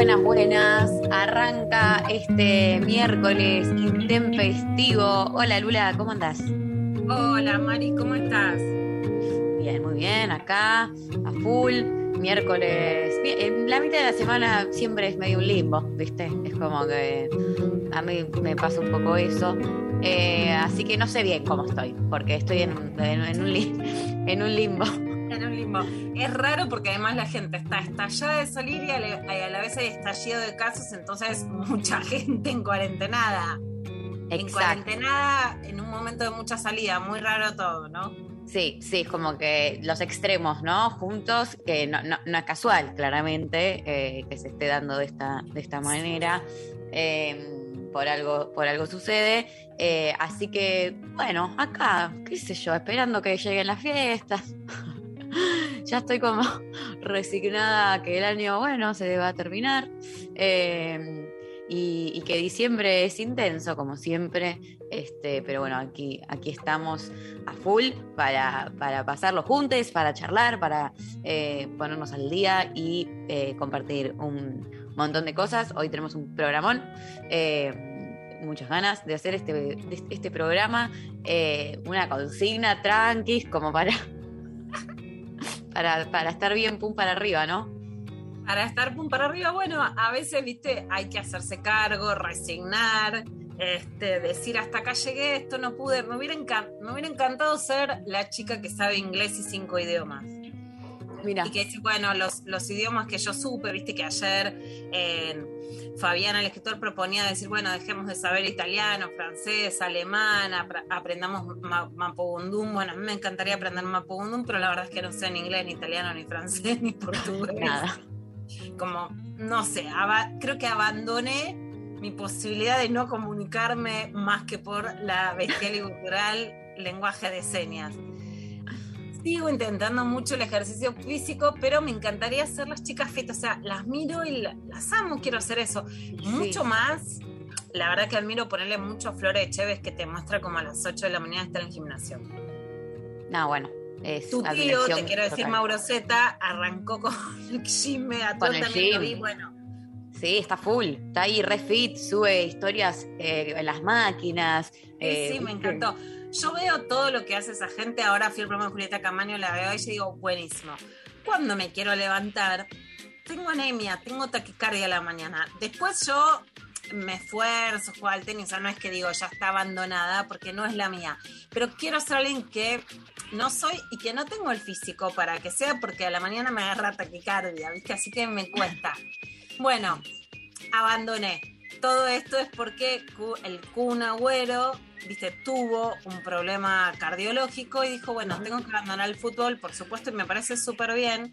Buenas, buenas. Arranca este miércoles intempestivo. Hola Lula, ¿cómo andás? Hola Mari, ¿cómo estás? Bien, muy bien, acá, a full. Miércoles. Bien, en la mitad de la semana siempre es medio un limbo, ¿viste? Es como que a mí me pasa un poco eso. Eh, así que no sé bien cómo estoy, porque estoy en, en- en un, li- en un limbo. En un limbo. Es raro porque además la gente está estallada de salir y a la, y a la vez hay estallido de casos, entonces mucha gente en cuarentenada. En cuarentenada, en un momento de mucha salida, muy raro todo, ¿no? Sí, sí, es como que los extremos, ¿no? Juntos, que no, no, no es casual, claramente, eh, que se esté dando de esta, de esta manera. eh, por algo, por algo sucede. Eh, así que, bueno, acá, qué sé yo, esperando que lleguen las fiestas. ya estoy como resignada a que el año, bueno, se va a terminar. eh, y, que diciembre es intenso, como siempre. Este, pero bueno, aquí, aquí estamos a full para, para pasarlo juntos, para charlar, para eh, ponernos al día y eh, compartir un montón de cosas. Hoy tenemos un programón, eh, muchas ganas de hacer este, este programa, eh, una consigna tranqui, como para, para, para estar bien pum para arriba, ¿no? Para estar pum para arriba, bueno, a veces, viste, hay que hacerse cargo, resignar, este, decir hasta acá llegué, esto no pude. Me hubiera, me hubiera encantado ser la chica que sabe inglés y cinco idiomas. Mira, Y que bueno, los, los idiomas que yo supe, viste que ayer eh, Fabián, el escritor, proponía decir, bueno, dejemos de saber italiano, francés, alemán, apr- aprendamos ma- mapudungún. Bueno, a mí me encantaría aprender mapudungún, pero la verdad es que no sé ni inglés, ni italiano, ni francés, ni portugués. nada. Como, no sé, creo que abandoné mi posibilidad de no comunicarme más que por la bestial y cultural lenguaje de señas. Sigo intentando mucho el ejercicio físico, pero me encantaría hacer las chicas fit. O sea, las miro y la- las amo, quiero hacer eso. Mucho más, la verdad que admiro ponerle mucho a Flora Echeves que te muestra como a las 8 de la mañana está en el gimnasio. No, bueno. Es Tu tío, te quiero decir, total. Mauro Zeta, arrancó con el gym a el también lo gym. vi, bueno. Sí, está full, está ahí re fit, sube historias eh, en las máquinas. Sí, eh, sí, me encantó. Yo veo todo lo que hace esa gente. Ahora fui al programa de Julieta Camaño, la veo y yo digo, buenísimo. Cuando me quiero levantar, tengo anemia, tengo taquicardia a la mañana. Después yo me esfuerzo, juego al tenis, o no es que digo ya está abandonada, porque no es la mía. Pero quiero ser alguien que no soy y que no tengo el físico para que sea, porque a la mañana me agarra taquicardia, ¿viste? Así que me cuesta. Bueno, abandoné. Todo esto es porque el Kun Agüero, viste, tuvo un problema cardiológico y dijo, bueno, tengo que abandonar el fútbol, por supuesto, y me parece súper bien.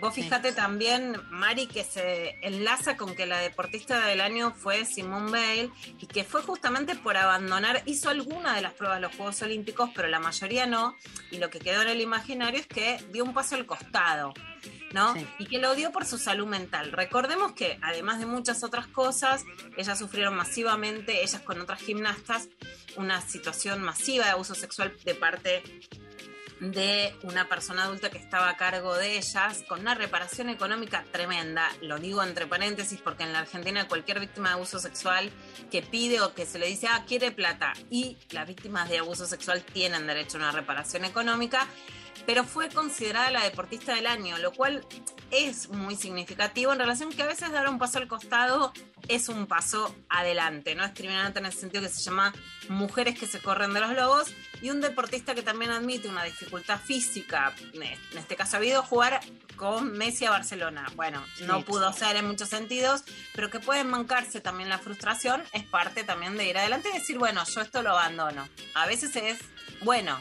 Vos Sí. fíjate también, Mari, que se enlaza con que la deportista del año fue Simone Bale y que fue justamente por abandonar, hizo alguna de las pruebas de los Juegos Olímpicos, pero la mayoría no, y lo que quedó en el imaginario es que dio un paso al costado. ¿No? Sí. Y que lo dio por su salud mental. Recordemos que, además de muchas otras cosas, ellas sufrieron masivamente, ellas con otras gimnastas, una situación masiva de abuso sexual de parte de una persona adulta que estaba a cargo de ellas, con una reparación económica tremenda. Lo digo entre paréntesis porque en la Argentina cualquier víctima de abuso sexual que pide o que se le dice, ah, quiere plata, y las víctimas de abuso sexual tienen derecho a una reparación económica, pero fue considerada la deportista del año, lo cual es muy significativo en relación que a veces dar un paso al costado es un paso adelante, no es en el sentido que se llama mujeres que se corren de los lobos y un deportista que también admite una dificultad física, en este caso ha habido jugar con Messi a Barcelona. Bueno, no Sí, pudo ser en muchos sentidos, pero que puede mancarse también la frustración es parte también de ir adelante y decir, bueno, yo esto lo abandono. A veces es bueno.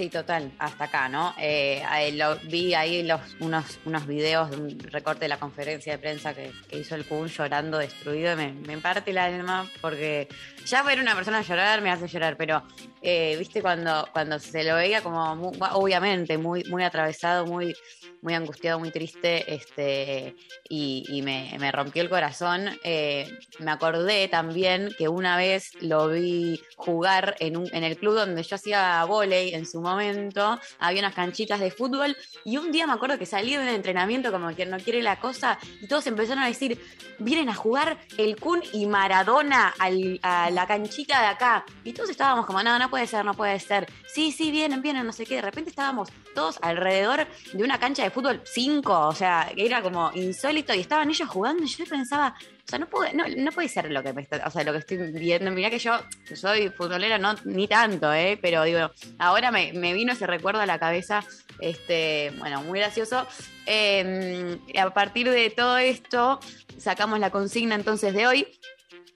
Sí, total, hasta acá, ¿no? Eh, lo, vi ahí los, unos, unos videos de un recorte de la conferencia de prensa que, hizo el Kun llorando destruido me, me parte el alma porque ya ver una persona llorar me hace llorar, pero eh, viste cuando, cuando se lo veía como mu- obviamente muy, muy atravesado, muy, muy angustiado, muy triste, este, y, me, rompió el corazón. Eh, me acordé también que una vez lo vi jugar en, un, en el club donde yo hacía volei en su momento, había unas canchitas de fútbol, y un día me acuerdo que salí de un entrenamiento como que no quiere la cosa, y todos empezaron a decir, vienen a jugar el Kun y Maradona a la canchita de acá. Y todos estábamos como, no, no puede ser, no puede ser. Sí, sí, vienen, vienen, no sé qué. De repente estábamos todos alrededor de una cancha de fútbol 5, o sea, que era como insólito y estaban ellos jugando y yo pensaba, o sea, no puede, no, no puede ser lo que me está- o sea, lo que estoy viendo. Mirá que yo soy futbolera, no, ni tanto, eh, pero digo, ahora me, vino ese recuerdo a la cabeza, este, bueno, muy gracioso. Eh, a partir de todo esto, sacamos la consigna entonces de hoy.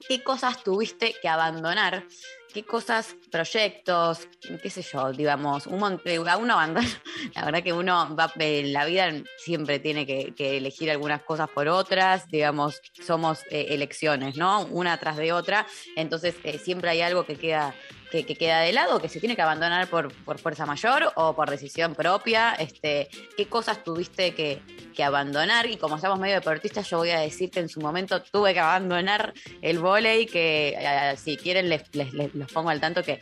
¿Qué cosas tuviste que abandonar? ¿Qué cosas, proyectos, qué sé yo, digamos, un montón, a uno la verdad que uno va, en la vida siempre tiene que, elegir algunas cosas por otras, digamos, somos eh, elecciones, ¿no? Una tras de otra, entonces eh, siempre hay algo que queda que, que queda de lado, que se tiene que abandonar por, por fuerza mayor o por decisión propia. Este, ¿Qué cosas tuviste que, que abandonar? Y como somos medio deportistas, yo voy a decir que en su momento tuve que abandonar el vóley, que si quieren les, les- los pongo al tanto que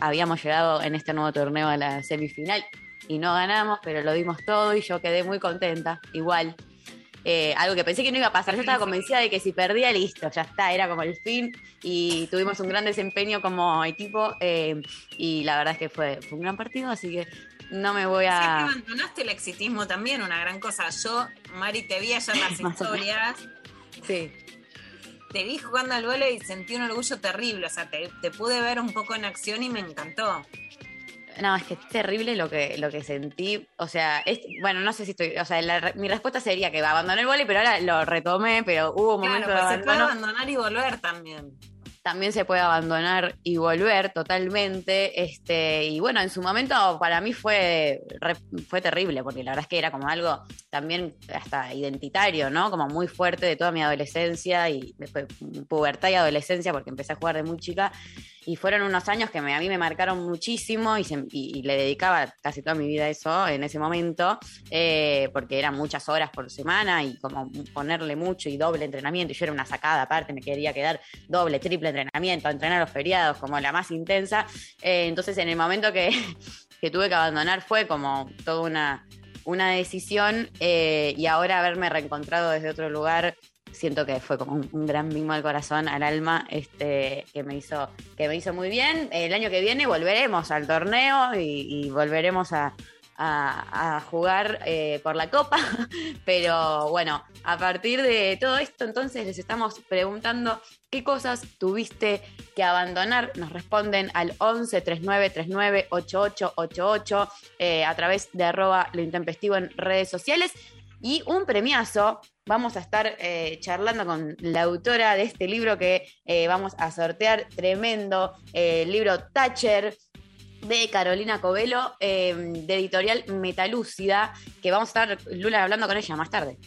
habíamos llegado en este nuevo torneo a la semifinal y no ganamos, pero lo dimos todo y yo quedé muy contenta, igual. Eh, algo que pensé que no iba a pasar. Yo estaba convencida de que si perdía, listo, ya está, era como el fin. Y tuvimos un gran desempeño como equipo. eh, y la verdad es que fue, fue un gran partido, así que no me voy a. abandonaste el exitismo también, una gran cosa. Yo, Mari, te vi ayer las historias, Sí. te vi jugando al vóley y sentí un orgullo terrible. O sea, te, te pude ver un poco en acción y me encantó. No, es que es terrible lo que, lo que sentí. O sea, es, bueno, no sé si estoy. O sea, la mi respuesta sería que abandoné el vóley, pero ahora lo retomé, pero hubo un Claro, momento de pero se puede abandono. abandonar y volver también. también se puede abandonar y volver totalmente. Este, y bueno, en su momento para mí fue, re- fue terrible, porque la verdad es que era como algo también hasta identitario, ¿no? Como muy fuerte de toda mi adolescencia y después pubertad y adolescencia, porque empecé a jugar de muy chica. Y fueron unos años que a mí me marcaron muchísimo y, le dedicaba casi toda mi vida a eso en ese momento, eh, porque eran muchas horas por semana y como ponerle mucho y doble entrenamiento. Y yo era una sacada aparte, me quería quedar doble, triple entrenamiento, entrenar los feriados como la más intensa. Eh, entonces en el momento que, que tuve que abandonar fue como toda una, una decisión eh, y ahora haberme reencontrado desde otro lugar siento que fue como un, gran mimo al corazón, al alma, este, que me hizo, que me hizo muy bien. El año que viene volveremos al torneo y, volveremos a, a- jugar eh, por la copa. Pero bueno, a partir de todo esto, entonces les estamos preguntando qué cosas tuviste que abandonar. Nos responden al 11 39 39 8888 eh, a través de arroba lo intempestivo en redes sociales. Y un premiazo, vamos a estar eh, charlando con la autora de este libro que eh, vamos a sortear, tremendo, eh, el libro Thatcher de Carolina Covelo, eh, de editorial Metalúcida, que vamos a estar, Lula, hablando con ella más tarde.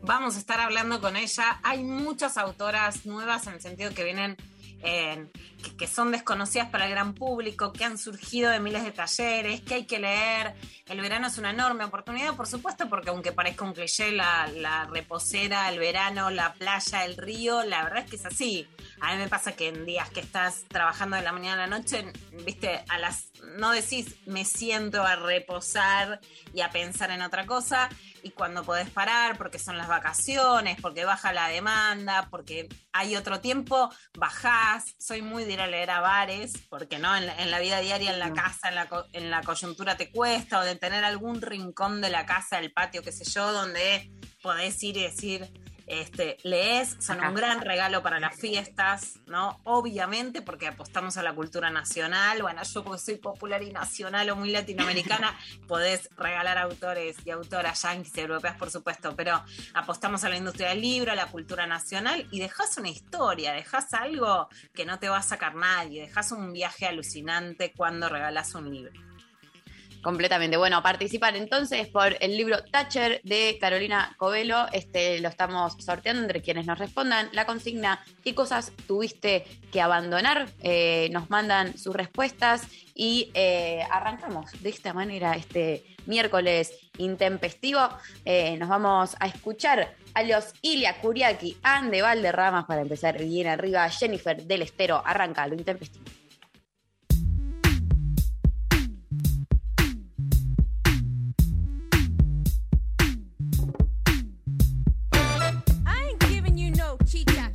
Vamos a estar hablando con ella. Hay muchas autoras nuevas en el sentido que vienen, que, que son desconocidas para el gran público, que han surgido de miles de talleres, que hay que leer. El verano es una enorme oportunidad, por supuesto, porque aunque parezca un cliché, la, la reposera, el verano, la playa, el río, la verdad es que es así. A mí me pasa que en días que estás trabajando de la mañana a la noche, viste, a las no decís me siento a reposar y a pensar en otra cosa. Y cuando podés parar, porque son las vacaciones, porque baja la demanda, porque hay otro tiempo, bajás. Soy muy de ir a leer a bares, porque no, en la, en la vida diaria, en la casa, en la, en la coyuntura te cuesta, o de tener algún rincón de la casa, del patio, qué sé yo, donde podés ir y decir, este, lees, son un gran regalo para las fiestas, ¿no? Obviamente, porque apostamos a la cultura nacional. Bueno, yo porque soy popular y nacional o muy latinoamericana, podés regalar autores y autoras yanquis y europeas, por supuesto, pero apostamos a la industria del libro, a la cultura nacional y dejás una historia, dejás algo que no te va a sacar nadie, dejás un viaje alucinante cuando regalás un libro. Completamente. Bueno, participar entonces por el libro Thatcher de Carolina Covelo. Este lo estamos sorteando entre quienes nos respondan la consigna qué cosas tuviste que abandonar. Eh, nos mandan sus respuestas y eh, arrancamos de esta manera este miércoles intempestivo. Eh, nos vamos a escuchar a los Ilia Kuriaki, Ande Valderramas para empezar bien arriba. Jennifer del Estero, arranca lo intempestivo. You no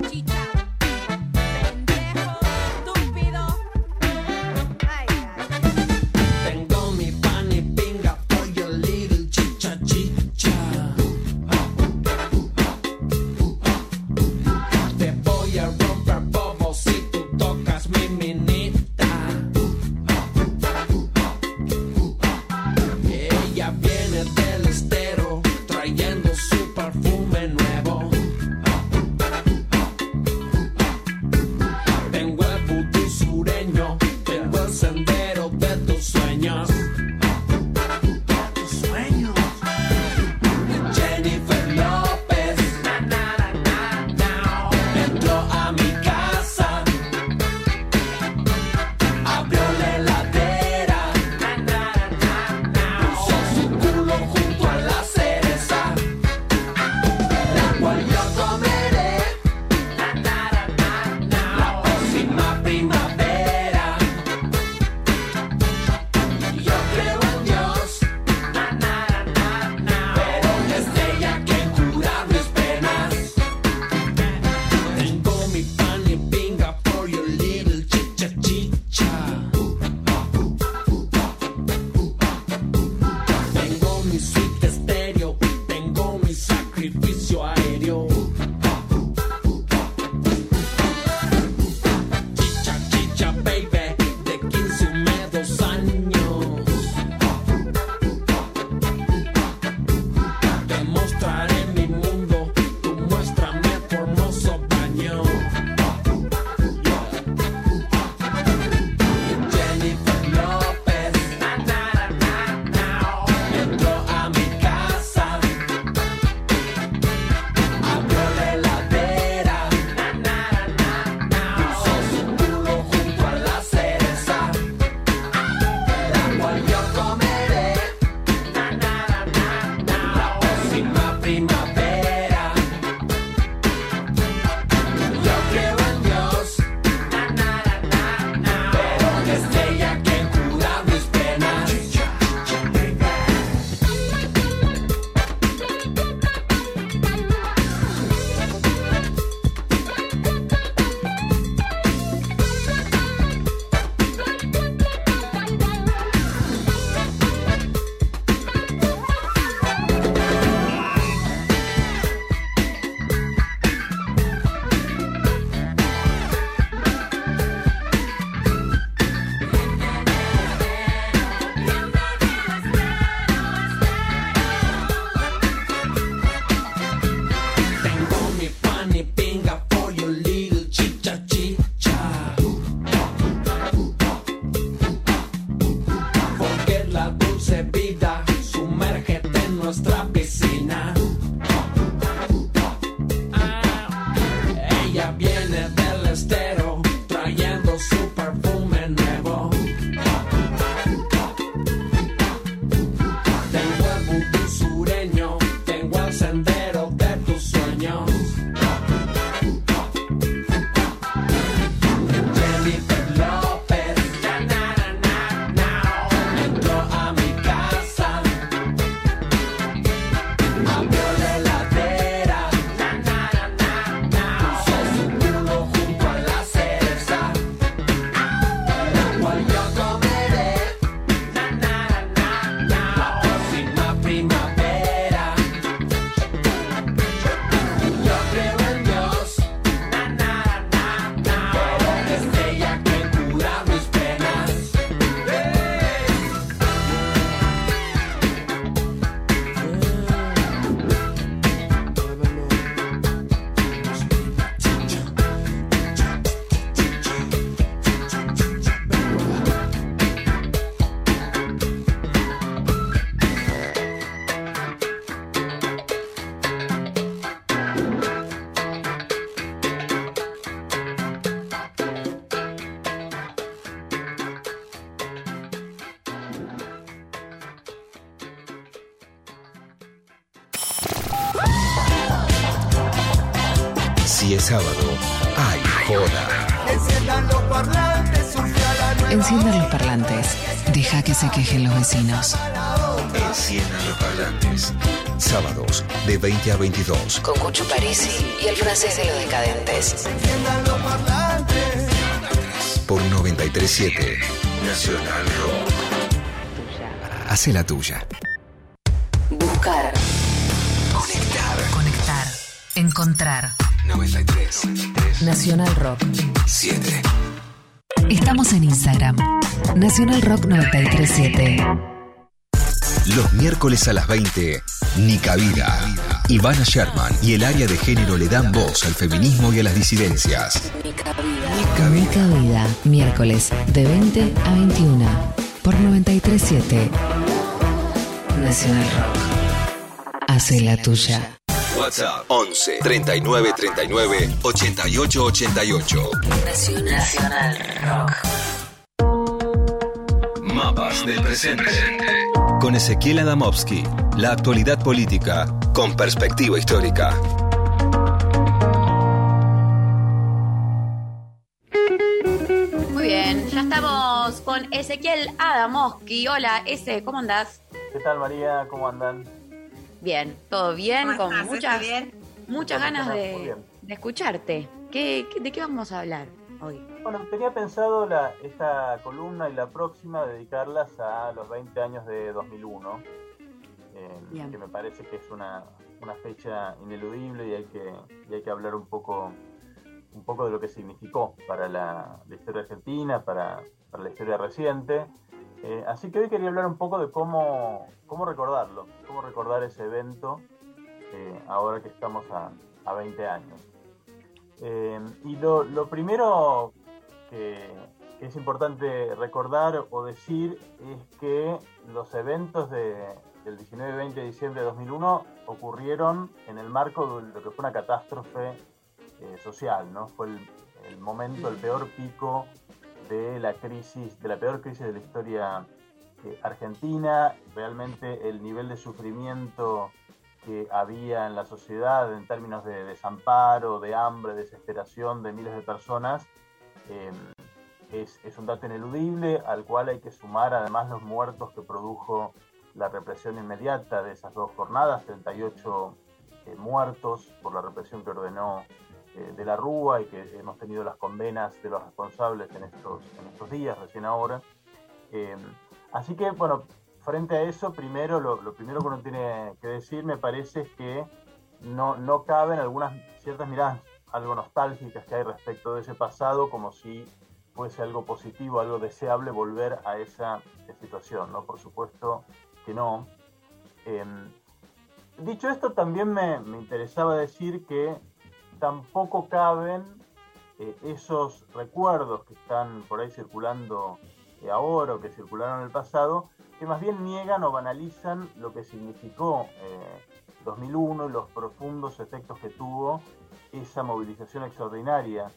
20 a 22. Con Cucho Parisi y el francés de los decadentes. Enciendan los parlantes. Por 937 Nacional Rock. Hace la tuya. Buscar. Conectar. Conectar. Encontrar. 93. Nacional Rock. 7. Estamos en Instagram. Nacional Rock 937. Los miércoles a las 20, Nica Vida. Ivana Sherman y el área de género le dan voz al feminismo y a las disidencias. Nica Vida. Miércoles de 20 a 21. Por 937. Nacional Rock. Hace la tuya. WhatsApp 11 39 39 88 88. Nacional Rock. Mapas del presente. Con Ezequiel Adamovsky. La actualidad política con perspectiva histórica. Muy bien, ya estamos con Ezequiel Adamoski. Hola, Ese, ¿cómo andás? ¿Qué tal María? ¿Cómo andan? Bien, todo bien, ¿Cómo con estás? muchas, ¿Estás bien? muchas ganas de, bien. de escucharte. ¿Qué, qué- de qué vamos a hablar hoy? Bueno, tenía pensado la, esta columna y la próxima dedicarlas a los 20 años de 2001, eh, que me parece que es una, una fecha ineludible y hay que, y hay que hablar un poco, un poco de lo que significó para la, la historia argentina, para, para la historia reciente. Eh, así que hoy quería hablar un poco de cómo, cómo recordarlo, cómo recordar ese evento eh, ahora que estamos a, a 20 años. Y lo, lo primero que, que es importante recordar o decir es que los eventos de, del 19 y 20 de diciembre de 2001 ocurrieron en el marco de lo que fue una catástrofe eh, social, ¿no? Fue el, momento, el peor pico de la crisis, de la peor crisis de la historia eh, argentina. Realmente el nivel de sufrimiento que había en la sociedad en términos de desamparo, de hambre, desesperación de miles de personas, es, es un dato ineludible al cual hay que sumar además los muertos que produjo la represión inmediata de esas dos jornadas, 38 eh, muertos por la represión que ordenó eh, de la Rúa y que hemos tenido las condenas de los responsables en estos, en estos días, recién ahora. Eh, así que, bueno, frente a eso, primero, lo, primero que uno tiene que decir, me parece, es que no, no caben algunas ciertas miradas algo nostálgicas que hay respecto de ese pasado, como si fuese algo positivo, algo deseable volver a esa situación, ¿no? Por supuesto que no. Eh, dicho esto, también me, me, interesaba decir que tampoco caben eh, esos recuerdos que están por ahí circulando eh, ahora o que circularon en el pasado, que más bien niegan o banalizan lo que significó 2001 y los profundos efectos que tuvo esa movilización extraordinaria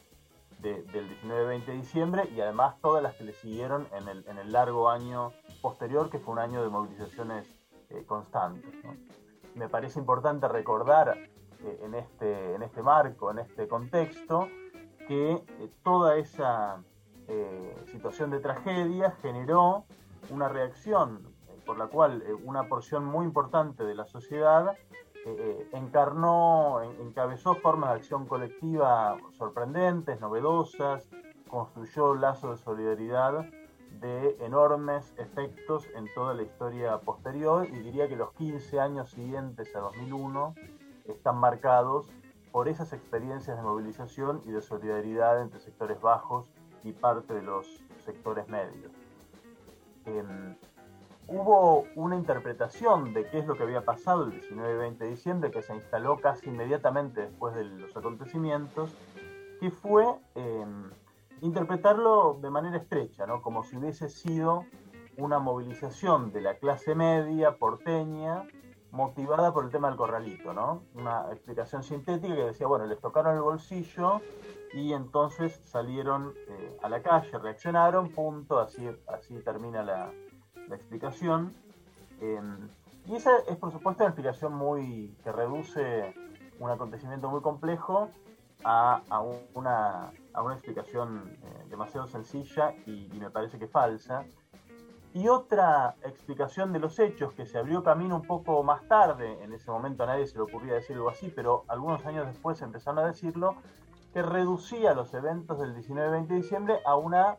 de, del 19-20 de diciembre y además todas las que le siguieron en el, en el largo año posterior, que fue un año de movilizaciones eh, constantes. Me parece importante recordar eh, en, este, en este marco, en este contexto, que eh, toda esa situación de tragedia generó una reacción por la cual una porción muy importante de la sociedad eh, encarnó, encabezó formas de acción colectiva sorprendentes, novedosas, construyó lazos de solidaridad de enormes efectos en toda la historia posterior y diría que los 15 años siguientes a 2001 están marcados por esas experiencias de movilización y de solidaridad entre sectores bajos y parte de los sectores medios. Eh, hubo una interpretación de qué es lo que había pasado el 19 y 20 de diciembre que se instaló casi inmediatamente después de los acontecimientos, que fue eh, interpretarlo de manera estrecha, ¿no? como si hubiese sido una movilización de la clase media porteña motivada por el tema del corralito, ¿no? Una explicación sintética que decía, bueno, les tocaron el bolsillo y entonces salieron eh, a la calle, reaccionaron, punto, así, así termina la, la explicación. Eh, y esa es, por supuesto, una explicación muy que reduce un acontecimiento muy complejo a, a una, a una explicación eh, demasiado sencilla y, y me parece que falsa. Y otra explicación de los hechos que se abrió camino un poco más tarde, en ese momento a nadie se le ocurría decir algo así, pero algunos años después empezaron a decirlo, que reducía los eventos del 19 y 20 de diciembre a una,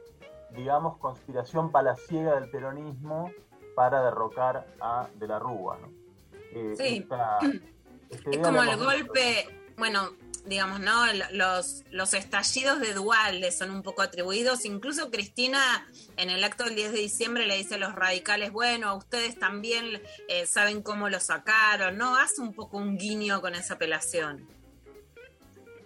digamos, conspiración palaciega del peronismo para derrocar a De la Rúa. ¿no? Eh, Sí. esta- esta Es como el visto. golpe, bueno, digamos, ¿no? Los, los estallidos de Dualde son un poco atribuidos. Incluso Cristina en el acto del 10 de diciembre le dice a los radicales, bueno, ustedes también eh, saben cómo lo sacaron, ¿no? Hace un poco un guiño con esa apelación.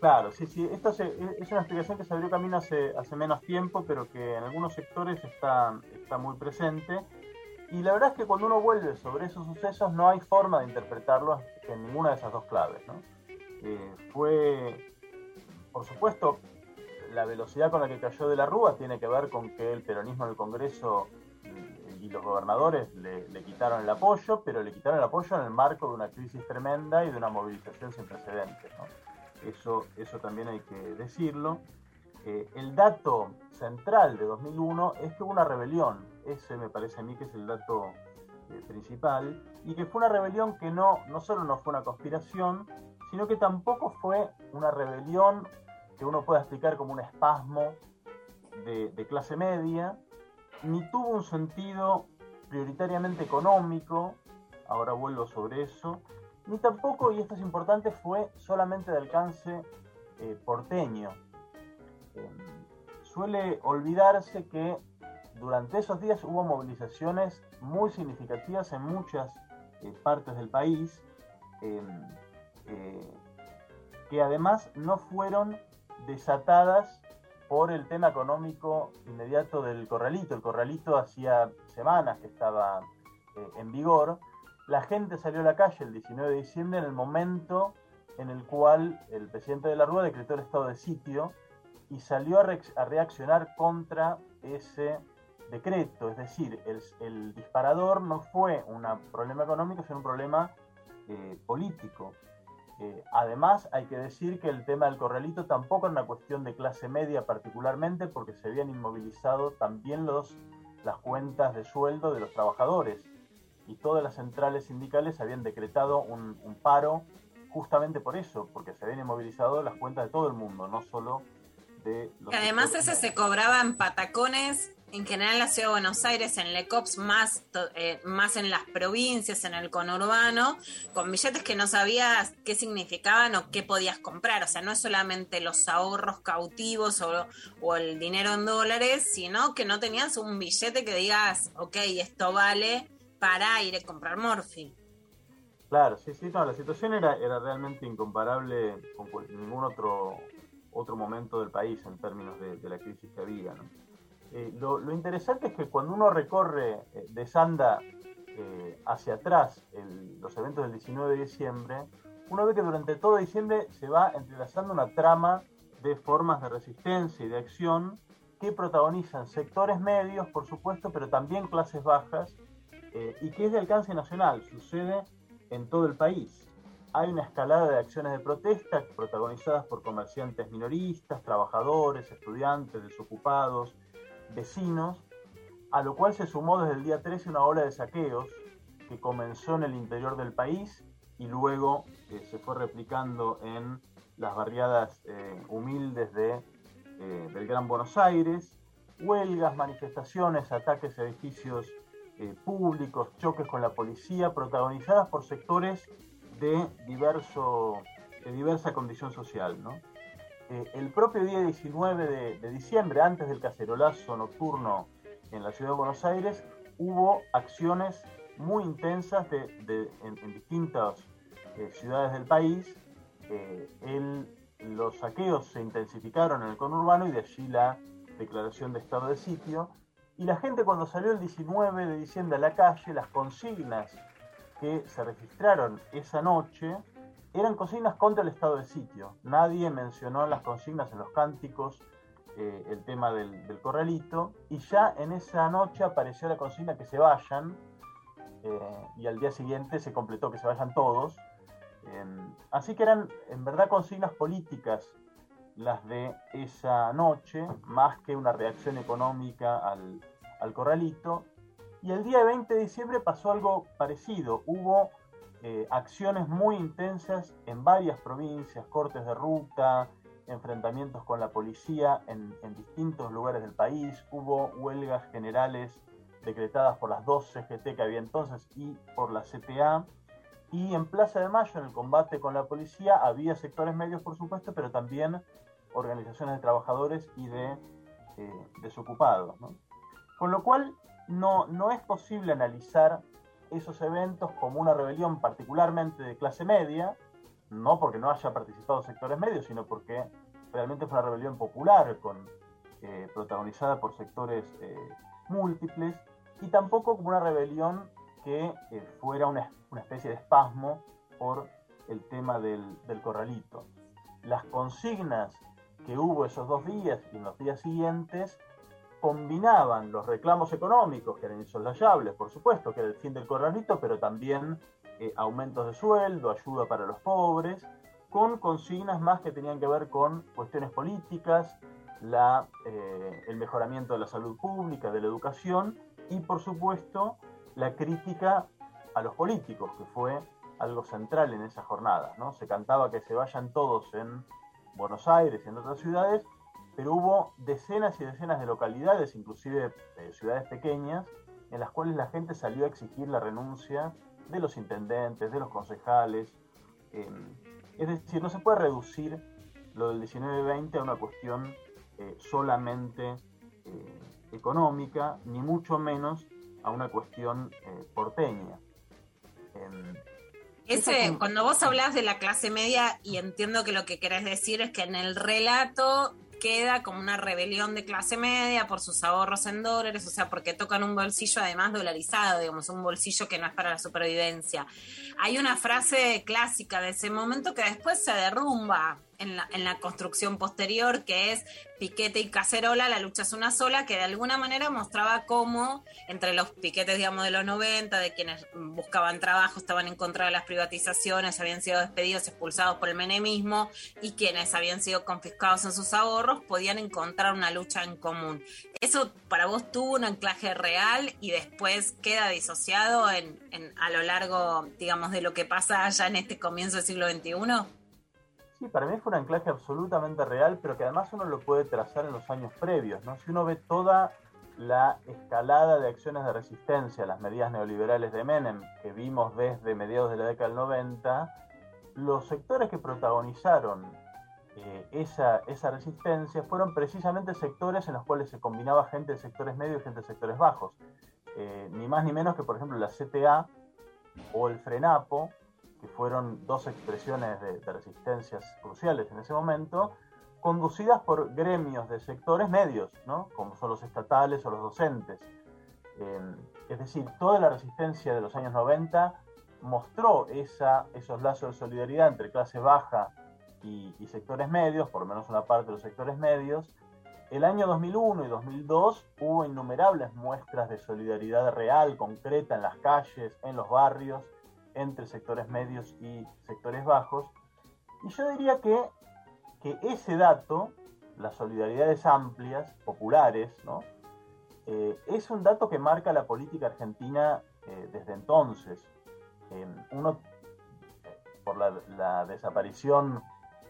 Claro, sí, sí. Esto se- es una explicación que se abrió camino hace, hace menos tiempo, pero que en algunos sectores está, está muy presente. Y la verdad es que cuando uno vuelve sobre esos sucesos no hay forma de interpretarlos en ninguna de esas dos claves. ¿no? Eh, fue, por supuesto, la velocidad con la que cayó de la Rúa tiene que ver con que el peronismo en el Congreso eh, y los gobernadores le, le quitaron el apoyo, pero le quitaron el apoyo en el marco de una crisis tremenda y de una movilización sin precedentes. ¿no? Eso, eso también hay que decirlo. Eh, el dato central de 2001 es que hubo una rebelión. Ese me parece a mí que es el dato eh, principal. Y que fue una rebelión que no, no solo no fue una conspiración, sino que tampoco fue una rebelión que uno pueda explicar como un espasmo de, de clase media, ni tuvo un sentido prioritariamente económico, ahora vuelvo sobre eso, ni tampoco, y esto es importante, fue solamente de alcance eh, porteño. Eh, suele olvidarse que durante esos días hubo movilizaciones muy significativas en muchas eh, partes del país, eh, que además no fueron desatadas por el tema económico inmediato del corralito. El corralito hacía semanas que estaba en vigor. La gente salió a la calle el 19 de diciembre en el momento en el cual el presidente de la Rúa decretó el estado de sitio y salió a, reac- a reaccionar contra ese decreto. Es decir, el, el disparador no fue un problema económico, sino un problema eh, político. Eh, además, hay que decir que el tema del corralito tampoco era una cuestión de clase media particularmente, porque se habían inmovilizado también los, las cuentas de sueldo de los trabajadores y todas las centrales sindicales habían decretado un, un paro justamente por eso, porque se habían inmovilizado las cuentas de todo el mundo, no solo de los Y además ese se cobraba en patacones, en general en la ciudad de Buenos Aires, en Lecops, más, eh, más en las provincias, en el conurbano, con billetes que no sabías qué significaban o qué podías comprar. O sea, no es solamente los ahorros cautivos o, o el dinero en dólares, sino que no tenías un billete que digas, ok, esto vale para ir a comprar morfi. Claro, sí, sí, no, la situación era, era realmente incomparable con ningún otro, otro momento del país en términos de, de la crisis que había. ¿no? Eh, lo, lo interesante es que cuando uno recorre, eh, desanda eh, hacia atrás el- los eventos del 19 de diciembre, uno ve que durante todo diciembre se va entrelazando una trama de formas de resistencia y de acción que protagonizan sectores medios, por supuesto, pero también clases bajas, eh, y que es de alcance nacional, sucede en todo el país. Hay una escalada de acciones de protesta protagonizadas por comerciantes minoristas, trabajadores, estudiantes, desocupados, vecinos, a lo cual se sumó desde el día 13 una ola de saqueos que comenzó en el interior del país y luego eh, se fue replicando en las barriadas eh, humildes de, del Gran Buenos Aires, huelgas, manifestaciones, ataques a edificios eh, públicos, choques con la policía, protagonizadas por sectores de, diverso, de diversa condición social. Eh, el propio día 19 de, diciembre, antes del cacerolazo nocturno en la ciudad de Buenos Aires, hubo acciones muy intensas de, en, distintas eh, ciudades del país. Eh, los saqueos se intensificaron en el conurbano y de allí la declaración de estado de sitio. Y la gente cuando salió el 19 de diciembre a la calle, las consignas que se registraron esa noche eran consignas contra el estado de sitio. Nadie mencionó en las consignas, en los cánticos, eh, el tema del, corralito. Y ya en esa noche apareció la consigna que se vayan. eh, y al día siguiente se completó que se vayan todos. Eh, así que eran en verdad consignas políticas las de esa noche, más que una reacción económica al, al corralito. Y el día 20 de diciembre pasó algo parecido. Hubo eh, acciones muy intensas en varias provincias, cortes de ruta, enfrentamientos con la policía en, en distintos lugares del país. Hubo huelgas generales decretadas por las dos CGT que había entonces y por la CTA. Y en Plaza de Mayo, en el combate con la policía, había sectores medios, por supuesto, pero también organizaciones de trabajadores y de eh, desocupados. Con lo cual, no, no es posible analizar esos eventos como una rebelión particularmente de clase media, no porque no haya participado sectores medios, sino porque realmente fue una rebelión popular, con, eh, protagonizada por sectores eh, múltiples, y tampoco como una rebelión que eh, fuera una, una, especie de espasmo por el tema del, del, corralito. Las consignas que hubo esos dos días y en los días siguientes combinaban los reclamos económicos, que eran insoslayables, por supuesto, que era el fin del corralito, pero también eh, aumentos de sueldo, ayuda para los pobres, con consignas más que tenían que ver con cuestiones políticas, la, eh, el mejoramiento de la salud pública, de la educación y, por supuesto, la crítica a los políticos, que fue algo central en esa jornada. ¿no? Se cantaba que se vayan todos en Buenos Aires y en otras ciudades, pero hubo decenas y decenas de localidades, inclusive eh, ciudades pequeñas, en las cuales la gente salió a exigir la renuncia de los intendentes, de los concejales. Eh, es decir, no se puede reducir lo del 19-20 a una cuestión eh, solamente eh, económica, ni mucho menos a una cuestión porteña. Em, Ese, cuando vos hablas de la clase media, y entiendo que lo que querés decir es que en el relato queda como una rebelión de clase media por sus ahorros en dólares, o sea, porque tocan un bolsillo además dolarizado, digamos, un bolsillo que no es para la supervivencia. Hay una frase clásica de ese momento que después se derrumba en la, construcción posterior, que es piquete y cacerola, la lucha es una sola, que de alguna manera mostraba cómo entre los piquetes, digamos, de los 90, de quienes buscaban trabajo, estaban en contra de las privatizaciones, habían sido despedidos, expulsados por el menemismo, y quienes habían sido confiscados en sus ahorros, podían encontrar una lucha en común. ¿Eso para vos tuvo un anclaje real y después queda disociado en, en, a lo largo, digamos, de lo que pasa allá en este comienzo del siglo XXI? Sí, para mí fue un anclaje absolutamente real, pero que además uno lo puede trazar en los años previos, ¿no? Si uno ve toda la escalada de acciones de resistencia las medidas neoliberales de Menem que vimos desde mediados de la década del 90, los sectores que protagonizaron eh, esa, esa resistencia fueron precisamente sectores en los cuales se combinaba gente de sectores medios y gente de sectores bajos. Eh, ni más ni menos que, por ejemplo, la CTA o el FRENAPO, que fueron dos expresiones de, resistencias cruciales en ese momento, conducidas por gremios de sectores medios, ¿no? como son los estatales o los docentes. Eh, es decir, toda la resistencia de los años 90 mostró esa, esos lazos de solidaridad entre clase baja y, y, sectores medios, por lo menos una parte de los sectores medios. El año 2001 y 2002 hubo innumerables muestras de solidaridad real, concreta, en las calles, en los barrios, entre sectores medios y sectores bajos. Y yo diría que, que ese dato, las solidaridades amplias, populares, ¿no? Eh, es un dato que marca la política argentina eh, desde entonces. Eh, uno, por la, desaparición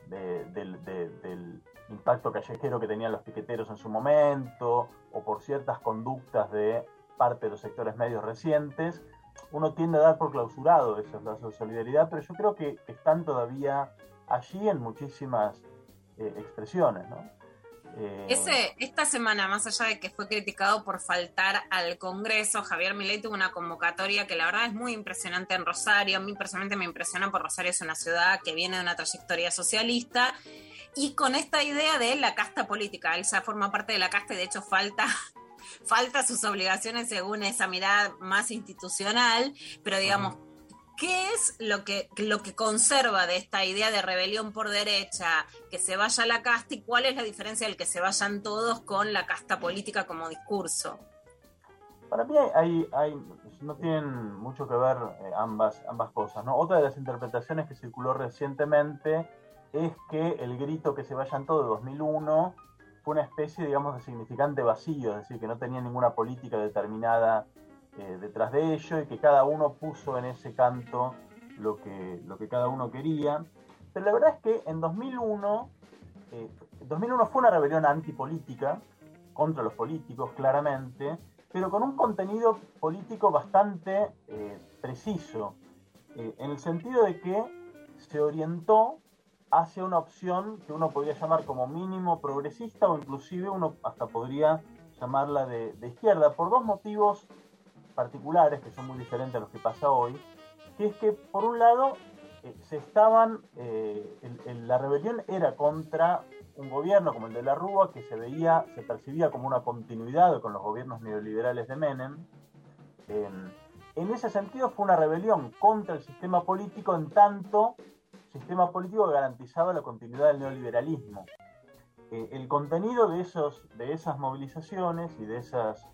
de, de, de, del impacto callejero que tenían los piqueteros en su momento, o por ciertas conductas de parte de los sectores medios recientes, uno tiende a dar por clausurado esos lazos de solidaridad, pero yo creo que están todavía allí en muchísimas eh, expresiones, ¿no? Eh... Esta semana, más allá de que fue criticado por faltar al Congreso, Javier Milei tuvo una convocatoria que la verdad es muy impresionante en Rosario. A mí personalmente me impresiona porque Rosario es una ciudad que viene de una trayectoria socialista y con esta idea de la casta política. Él ya forma parte de la casta y de hecho falta falta sus obligaciones según esa mirada más institucional, pero digamos, ¿qué es lo que, lo que conserva de esta idea de rebelión por derecha, que se vaya la casta y cuál es la diferencia del que se vayan todos con la casta política como discurso? Para mí hay, hay no tienen mucho que ver eh, ambas, ambas cosas. ¿no? Otra de las interpretaciones que circuló recientemente es que el grito que se vayan todos de 2001 fue una especie, digamos, de significante vacío, es decir, que no tenía ninguna política determinada eh, detrás de ello y que cada uno puso en ese canto lo que, lo que cada uno quería. Pero la verdad es que en 2001, eh, 2001 fue una rebelión antipolítica contra los políticos, claramente, pero con un contenido político bastante eh, preciso, eh, en el sentido de que se orientó hacia una opción que uno podría llamar como mínimo progresista o inclusive uno hasta podría llamarla de, izquierda, por dos motivos particulares que son muy diferentes a los que pasa hoy, que es que por un lado eh, se estaban, eh, la rebelión era contra un gobierno como el de la Rúa que se veía, se percibía como una continuidad con los gobiernos neoliberales de Menem. Eh, en ese sentido fue una rebelión contra el sistema político en tanto sistema político garantizaba la continuidad del neoliberalismo. Eh, el contenido de, esos, de esas movilizaciones y de, esas,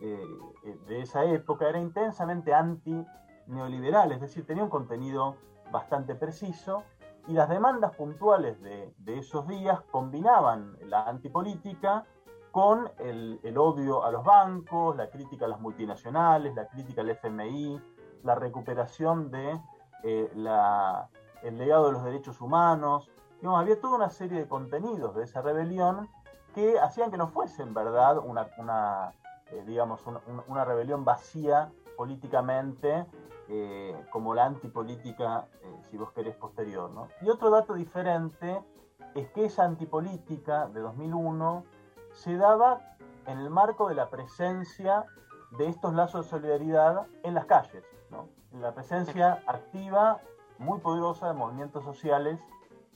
eh, eh, de esa época era intensamente anti-neoliberal, es decir, tenía un contenido bastante preciso y las demandas puntuales de, esos días combinaban la antipolítica con el, odio a los bancos, la crítica a las multinacionales, la crítica al FMI, la recuperación de la, el legado de los derechos humanos. Digamos, había toda una serie de contenidos de esa rebelión que hacían que no fuese en verdad una, una, eh, digamos, una, una- una rebelión vacía políticamente, eh, como la antipolítica, eh, si vos querés, posterior. ¿no? Y otro dato diferente es que esa antipolítica de 2001 se daba en el marco de la presencia de estos lazos de solidaridad en las calles, ¿no? En la presencia activa, muy poderosa de movimientos sociales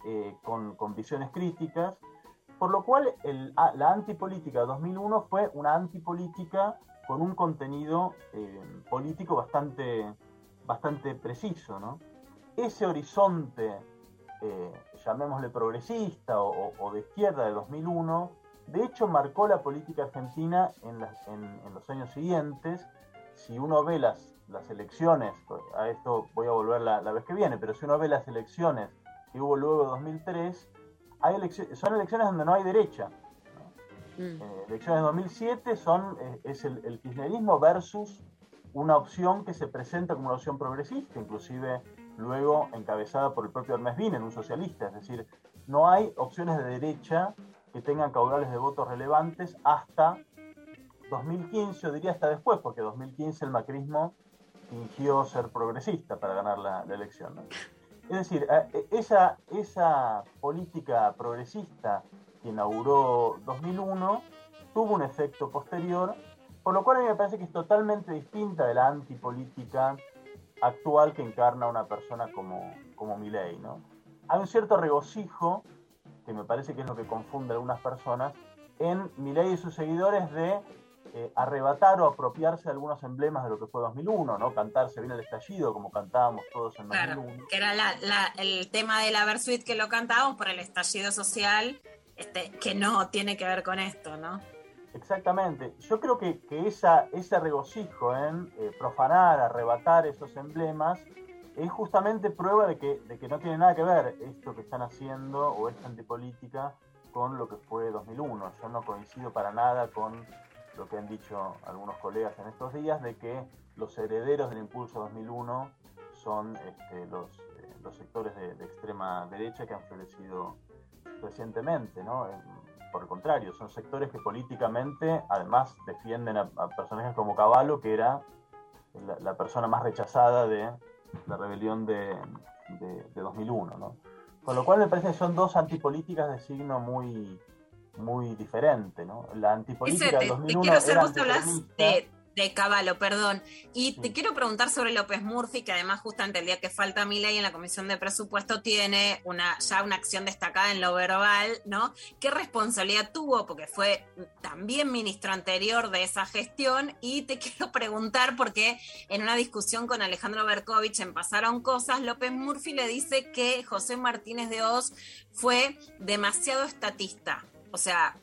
eh, con, con visiones críticas, por lo cual el- la antipolítica de 2001 fue una antipolítica con un contenido eh, político bastante, bastante preciso. ¿no? Ese horizonte, eh, llamémosle progresista o, o- de izquierda de 2001, de hecho marcó la política argentina en, las- en- en los años siguientes. Si uno ve las, las elecciones, a esto voy a volver la, la vez que viene, pero si uno ve las elecciones que hubo luego de 2003, hay eleccio- son elecciones donde no hay derecha. Mm. Eh, elecciones de 2007 son, eh, es el, el kirchnerismo versus una opción que se presenta como una opción progresista, inclusive luego encabezada por el propio Hermes Wiener, un socialista. Es decir, no hay opciones de derecha que tengan caudales de votos relevantes hasta 2015, o diría hasta después, porque 2015 el macrismo fingió ser progresista para ganar la, elección. Es decir, eh, esa, esa política progresista que inauguró 2001 tuvo un efecto posterior, por lo cual a mí me parece que es totalmente distinta de la antipolítica actual que encarna una persona como, como Milei, ¿no? Hay un cierto regocijo, que me parece que es lo que confunde a algunas personas, en Milei y sus seguidores de eh, arrebatar o apropiarse de algunos emblemas de lo que fue 2001, ¿no? Cantarse bien el estallido, como cantábamos todos en 2001. Claro, que era la- la- el tema de la Versuit que lo cantábamos por el estallido social, este, que no tiene que ver con esto, ¿no? Exactamente. Yo creo que, que esa, ese regocijo en eh, profanar, arrebatar esos emblemas, es justamente prueba de que, de que no tiene nada que ver esto que están haciendo o esta antipolítica con lo que fue 2001. Yo no coincido para nada con lo que han dicho algunos colegas en estos días de que los herederos del impulso 2001 son este, los, eh, los sectores de, extrema derecha que han florecido recientemente, ¿no? Eh, Por el contrario, son sectores que políticamente además defienden a, personajes como Caballo, que era la, persona más rechazada de la rebelión de, de- de 2001, ¿no? Con lo cual me parece que son dos antipolíticas de signo muy, muy diferente, ¿no? La antipolítica Ese, te, te 2001 quiero hacer, vos hablas de, de Caballo, perdón. Y te Sí. quiero preguntar sobre López Murphy, que además justamente el día que falta mi ley en la Comisión de Presupuesto tiene una, ya una acción destacada en lo verbal, ¿no? ¿Qué responsabilidad tuvo? Porque fue también ministro anterior de esa gestión. Y te quiero preguntar, porque en una discusión con Alejandro Berkovich en Pasaron Cosas, López Murphy le dice que José Martínez de Oz fue demasiado estatista. O sea,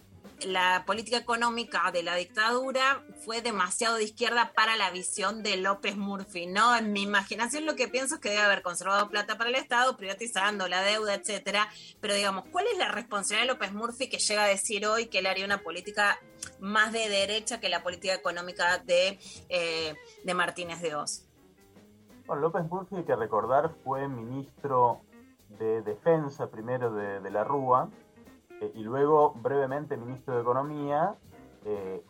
la política económica de la dictadura fue demasiado de izquierda para la visión de López Murphy, ¿no? En mi imaginación lo que pienso es que debe haber conservado plata para el Estado, privatizando la deuda, etcétera. Pero digamos, ¿cuál es la responsabilidad de López Murphy que llega a decir hoy que él haría una política más de derecha que la política económica de, eh, Martínez de Oz? Bueno, López Murphy, hay que recordar, fue ministro de Defensa primero de la Rúa eh, y luego brevemente ministro de Economía, eh,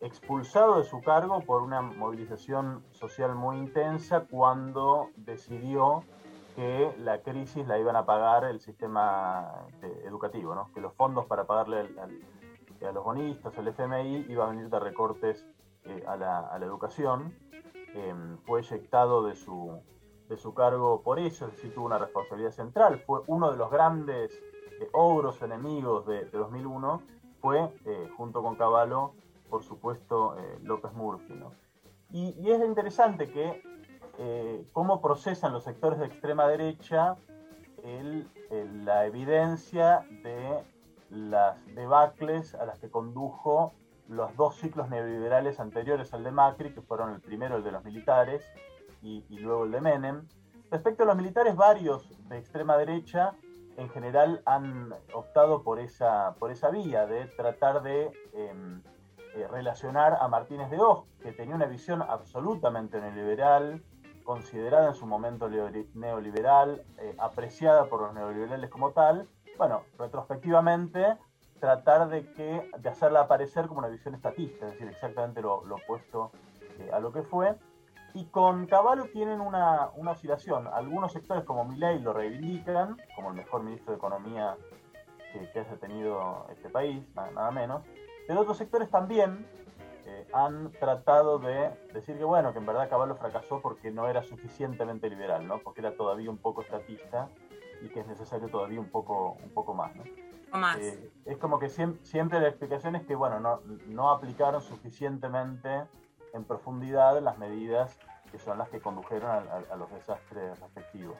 expulsado de su cargo por una movilización social muy intensa cuando decidió que la crisis la iban a pagar el sistema este, educativo, ¿no? que los fondos para pagarle a los bonistas, al FMI, iba a venir de recortes eh, a, la, educación. Eh, fue eyectado de su, de su cargo por eso, es decir, tuvo una responsabilidad central. Fue uno de los grandes eh, ogros enemigos de, de 2001, fue, eh, junto con Cavallo, por supuesto, eh, López Murphy. ¿no? Y, y es interesante que eh, cómo procesan los sectores de extrema derecha el- el- la evidencia de las debacles a las que condujo los dos ciclos neoliberales anteriores al de Macri, que fueron el primero el de los militares y, y luego el de Menem. Respecto a los militares, varios de extrema derecha en general han optado por esa, por esa vía de tratar de em, eh, relacionar a Martínez de Oz, que tenía una visión absolutamente neoliberal, considerada en su momento neoliberal, eh, apreciada por los neoliberales como tal, bueno, retrospectivamente tratar de que de hacerla aparecer como una visión estatista, es decir, exactamente lo, lo opuesto eh, a lo que fue. Y con Cavallo tienen una, una oscilación. Algunos sectores como Milei lo reivindican como el mejor ministro de Economía que, que haya tenido este país, nada, nada menos. Pero otros sectores también eh, han tratado de decir que bueno, que en verdad Cavallo fracasó porque no era suficientemente liberal, ¿no? Porque era todavía un poco estatista y que es necesario todavía un poco, un poco más, ¿no? Más. Eh, es como que siem- siempre la explicación es que bueno, no, no aplicaron suficientemente en profundidad las medidas que son las que condujeron a, los desastres respectivos.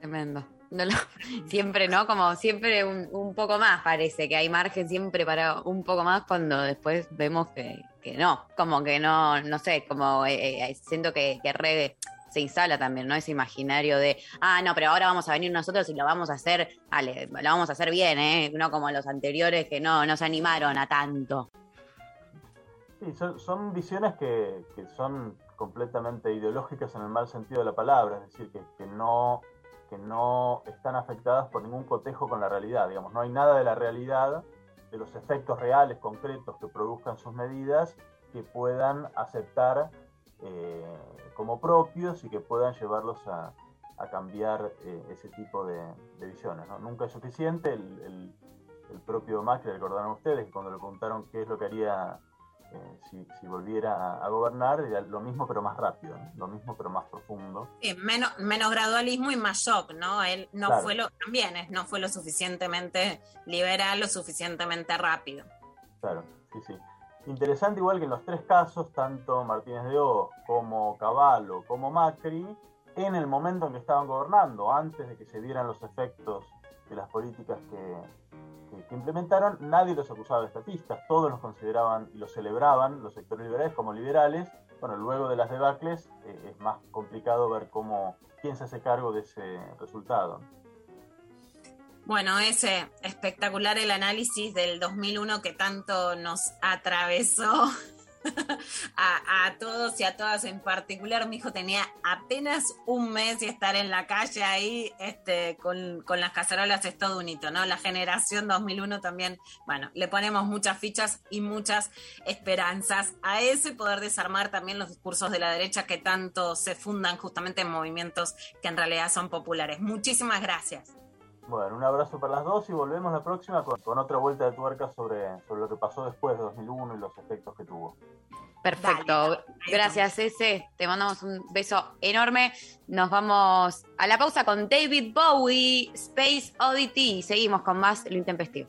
Tremendo. Siempre, ¿no? Como siempre un, un poco más parece que hay margen siempre para un poco más cuando después vemos que, no, como que no, no sé, como eh, eh, siento que, re se instala también, ¿no? Ese imaginario de, ah, no, pero ahora vamos a venir nosotros y lo vamos a hacer, vale, lo vamos a hacer bien, ¿eh? No como los anteriores que no, no se animaron a tanto. Sí, son, visiones que, que son completamente ideológicas en el mal sentido de la palabra, es decir, que, que no, que no están afectadas por ningún cotejo con la realidad. Digamos, no hay nada de la realidad, de los efectos reales, concretos que produzcan sus medidas, que puedan aceptar eh, como propios y que puedan llevarlos a, a cambiar eh, ese tipo de, visiones. Nunca es suficiente. El, el- el propio Macri, recordaron ustedes, cuando le preguntaron qué es lo que haría eh, si, si volviera a, a gobernar, lo mismo pero más rápido, ¿no? lo mismo pero más profundo. Sí, menos, menos gradualismo y más shock, ¿no? Él no Claro. fue lo, también es, no fue lo suficientemente liberal, lo suficientemente rápido. Claro, sí, sí. Interesante igual que en los tres casos, tanto Martínez de Oz como Cavallo como Macri, en el momento en que estaban gobernando, antes de que se vieran los efectos de las políticas que, que- implementaron, nadie los acusaba de estatistas, todos los consideraban y los celebraban, los sectores liberales como liberales. Bueno, luego de las debacles eh, es más complicado ver cómo, quién se hace cargo de ese resultado. Bueno, ese espectacular el análisis del 2001 que tanto nos atravesó a, todos y a todas en particular. Mi hijo tenía apenas un mes y estar en la calle ahí este, con, con las cacerolas es todo un hito, ¿no? La generación 2001 también, bueno, le ponemos muchas fichas y muchas esperanzas a ese poder desarmar también los discursos de la derecha que tanto se fundan justamente en movimientos que en realidad son populares. Muchísimas gracias. Bueno, un abrazo para las dos y volvemos la próxima con, con otra vuelta de tuerca sobre, sobre lo que pasó después de 2001 y los efectos que tuvo. Perfecto. Dale. Gracias, Ese. Te mandamos un beso enorme. Nos vamos a la pausa con David Bowie, Space Oddity. Seguimos con más Lo Intempestivo.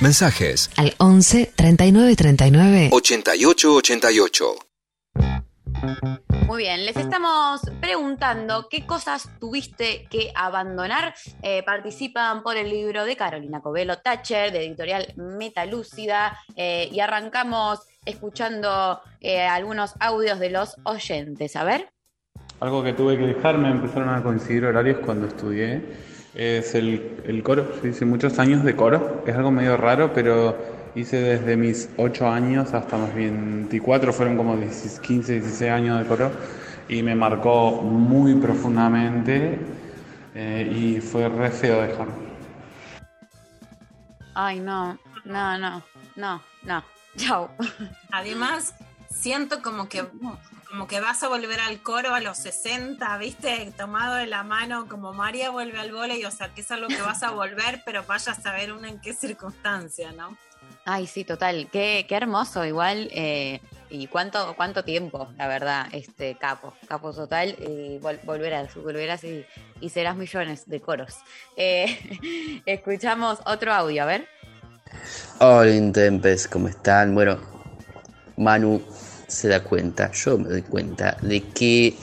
Mensajes Al 11 39 39 88 88. Muy bien, les estamos preguntando qué cosas tuviste que abandonar. Eh, participan por el libro de Carolina Covelo Thatcher, de editorial Metalúcida, eh, y arrancamos escuchando eh, algunos audios de los oyentes. A ver. Algo que tuve que dejar, me empezaron a coincidir horarios cuando estudié Es el, el coro, yo hice muchos años de coro, es algo medio raro, pero hice desde mis 8 años hasta mis 24, fueron como 16, 15, 16 años de coro y me marcó muy profundamente eh, y fue re feo dejarlo. Ay, no, no, no, no, no. Chao. Además, siento como que como que vas a volver al coro a los 60, ¿viste? Tomado de la mano, como María vuelve al vóley, o sea, que es algo que vas a volver, pero vaya a saber una en qué circunstancia, ¿no? Ay, sí, total. Qué, qué hermoso, igual. eh, y cuánto, cuánto tiempo, la verdad, este capo, capo total. Y vol- volverás, volverás y, y serás millones de coros. Eh, escuchamos otro audio, a ver. Hola Intempes, ¿cómo están? Bueno, Manu se da cuenta, yo me doy cuenta de que,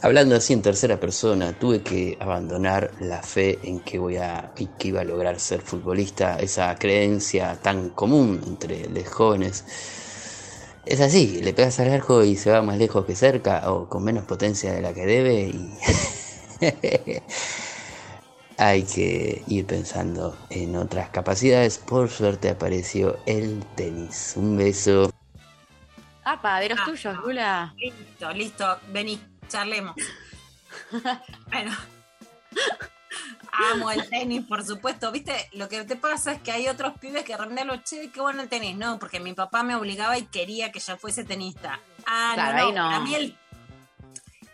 hablando así en tercera persona, tuve que abandonar la fe en que voy a y iba a lograr ser futbolista, esa creencia tan común entre los jóvenes. Es así, le pegas al arco y se va más lejos que cerca o con menos potencia de la que debe hay que ir pensando en otras capacidades. Por suerte apareció el tenis. Un beso. Apa, de los Ah, tuyos, no. Lula. Listo, listo, vení, charlemos. bueno. Amo el tenis, por supuesto. Viste, lo que te pasa es que hay otros pibes que realmente lo che, qué bueno el tenis. No, porque mi papá me obligaba y quería que yo fuese tenista. Ah, Claro, no, no. no. Para mí el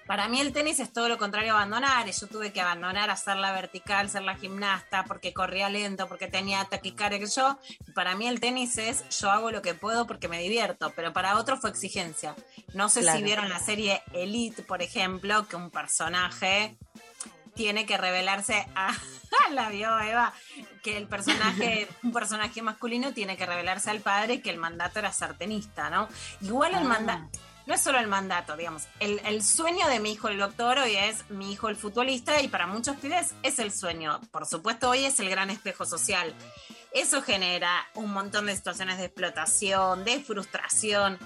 para mí el tenis es todo lo contrario a abandonar. Yo tuve que abandonar hacer la vertical, ser la gimnasta, porque corría lento, porque tenía taquicardia que yo. Para mí el tenis es yo hago lo que puedo porque me divierto, pero para otros fue exigencia. No sé Claro. si vieron la serie Elite, por ejemplo, que un personaje tiene que revelarse a la vio Eva que el personaje un personaje masculino tiene que revelarse al padre que el mandato era ser tenista no igual el Ah. mandato no es solo el mandato, digamos. El, sueño de mi hijo el doctor hoy es mi hijo el futbolista y para muchos pibes es el sueño. Por supuesto, hoy es el gran espejo social. Eso genera un montón de situaciones de explotación, de frustración.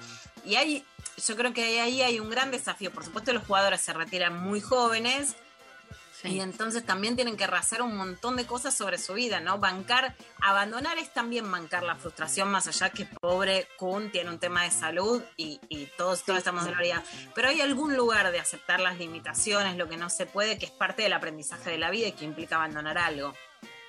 Y hay, yo creo que ahí hay un gran desafío. Por supuesto, los jugadores se retiran muy jóvenes. Y entonces también tienen que rehacer un montón de cosas sobre su vida, ¿no? Bancar, abandonar es también bancar la frustración, más allá que pobre Kun tiene un tema de salud y, y todos, todos estamos de gloria. Pero hay algún lugar de aceptar las limitaciones, lo que no se puede, que es parte del aprendizaje de la vida y que implica abandonar algo.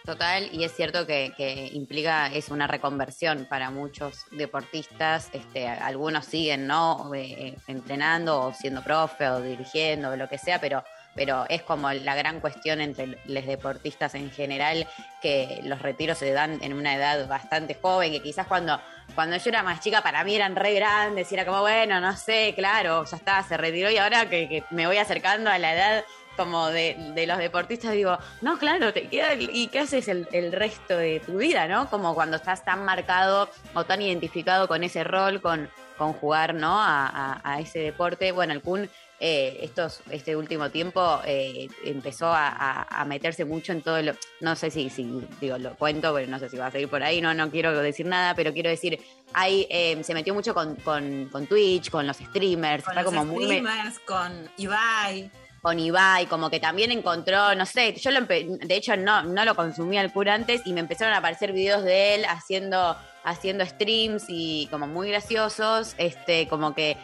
Total, y es cierto que, que implica, es una reconversión para muchos deportistas, este, algunos siguen, ¿no? Eh, entrenando o siendo profe o dirigiendo o lo que sea, pero, pero es como la gran cuestión entre los deportistas en general, que los retiros se dan en una edad bastante joven, que quizás cuando, cuando yo era más chica para mí eran re grandes, y era como, bueno, no sé, claro, ya está, se retiró y ahora que, me voy acercando a la edad como de, de los deportistas, digo, no, claro, te queda, ¿y qué haces el, el resto de tu vida, no? Como cuando estás tan marcado o tan identificado con ese rol, con, con jugar, ¿no? A, a- a ese deporte. Bueno, el Kun, eh, estos, este último tiempo eh, empezó a, a- a meterse mucho en todo lo, no sé si, si digo, lo cuento, pero no sé si va a seguir por ahí, no, no quiero decir nada, pero quiero decir, ahí eh, se metió mucho con, con, con Twitch, con los streamers, Con está los como muy... streamers, con Ibai. con Ibai, como que también encontró, no sé, yo lo de hecho no, no lo consumía el cura antes y me empezaron a aparecer videos de él haciendo, haciendo streams y como muy graciosos, este, como que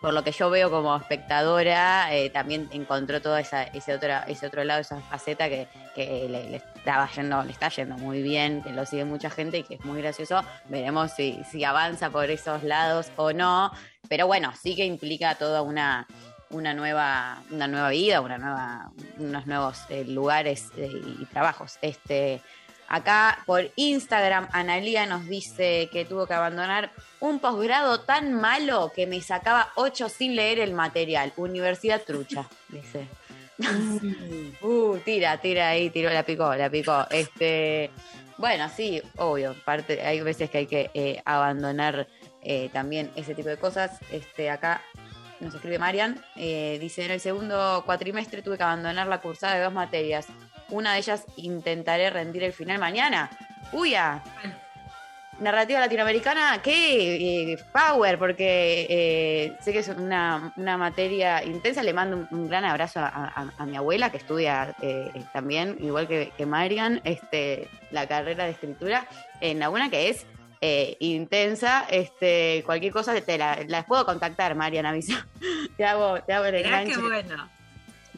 por lo que yo veo como espectadora, eh, también encontró todo esa, ese otro, ese otro lado, esa faceta que, le, le estaba yendo, le está yendo muy bien, que lo sigue mucha gente y que es muy gracioso. Veremos si, si avanza por esos lados o no. Pero bueno, sí que implica toda una, una nueva, una nueva vida, una nueva, unos nuevos eh, lugares eh, y trabajos. Este, acá por Instagram, Analía nos dice que tuvo que abandonar un posgrado tan malo que me sacaba ocho sin leer el material. Universidad trucha, dice. uh, tira, tira ahí, tiró, la picó, la picó. Este, bueno, sí, obvio. Parte, hay veces que hay que eh, abandonar eh, también ese tipo de cosas. Este, acá nos escribe Marian, eh, dice, en el segundo cuatrimestre tuve que abandonar la cursada de dos materias. Una de ellas intentaré rendir el final mañana. Uy, ah. Narrativa latinoamericana, qué eh, power, porque eh, sé que es una, una materia intensa. Le mando un, un gran abrazo a, a- a mi abuela, que estudia eh, también, igual que, que Marian, este, la carrera de escritura en la UNA, que es eh, intensa. Este, cualquier cosa te la, las puedo contactar, Marian, avisa. te hago, te hago el enganche qué bueno.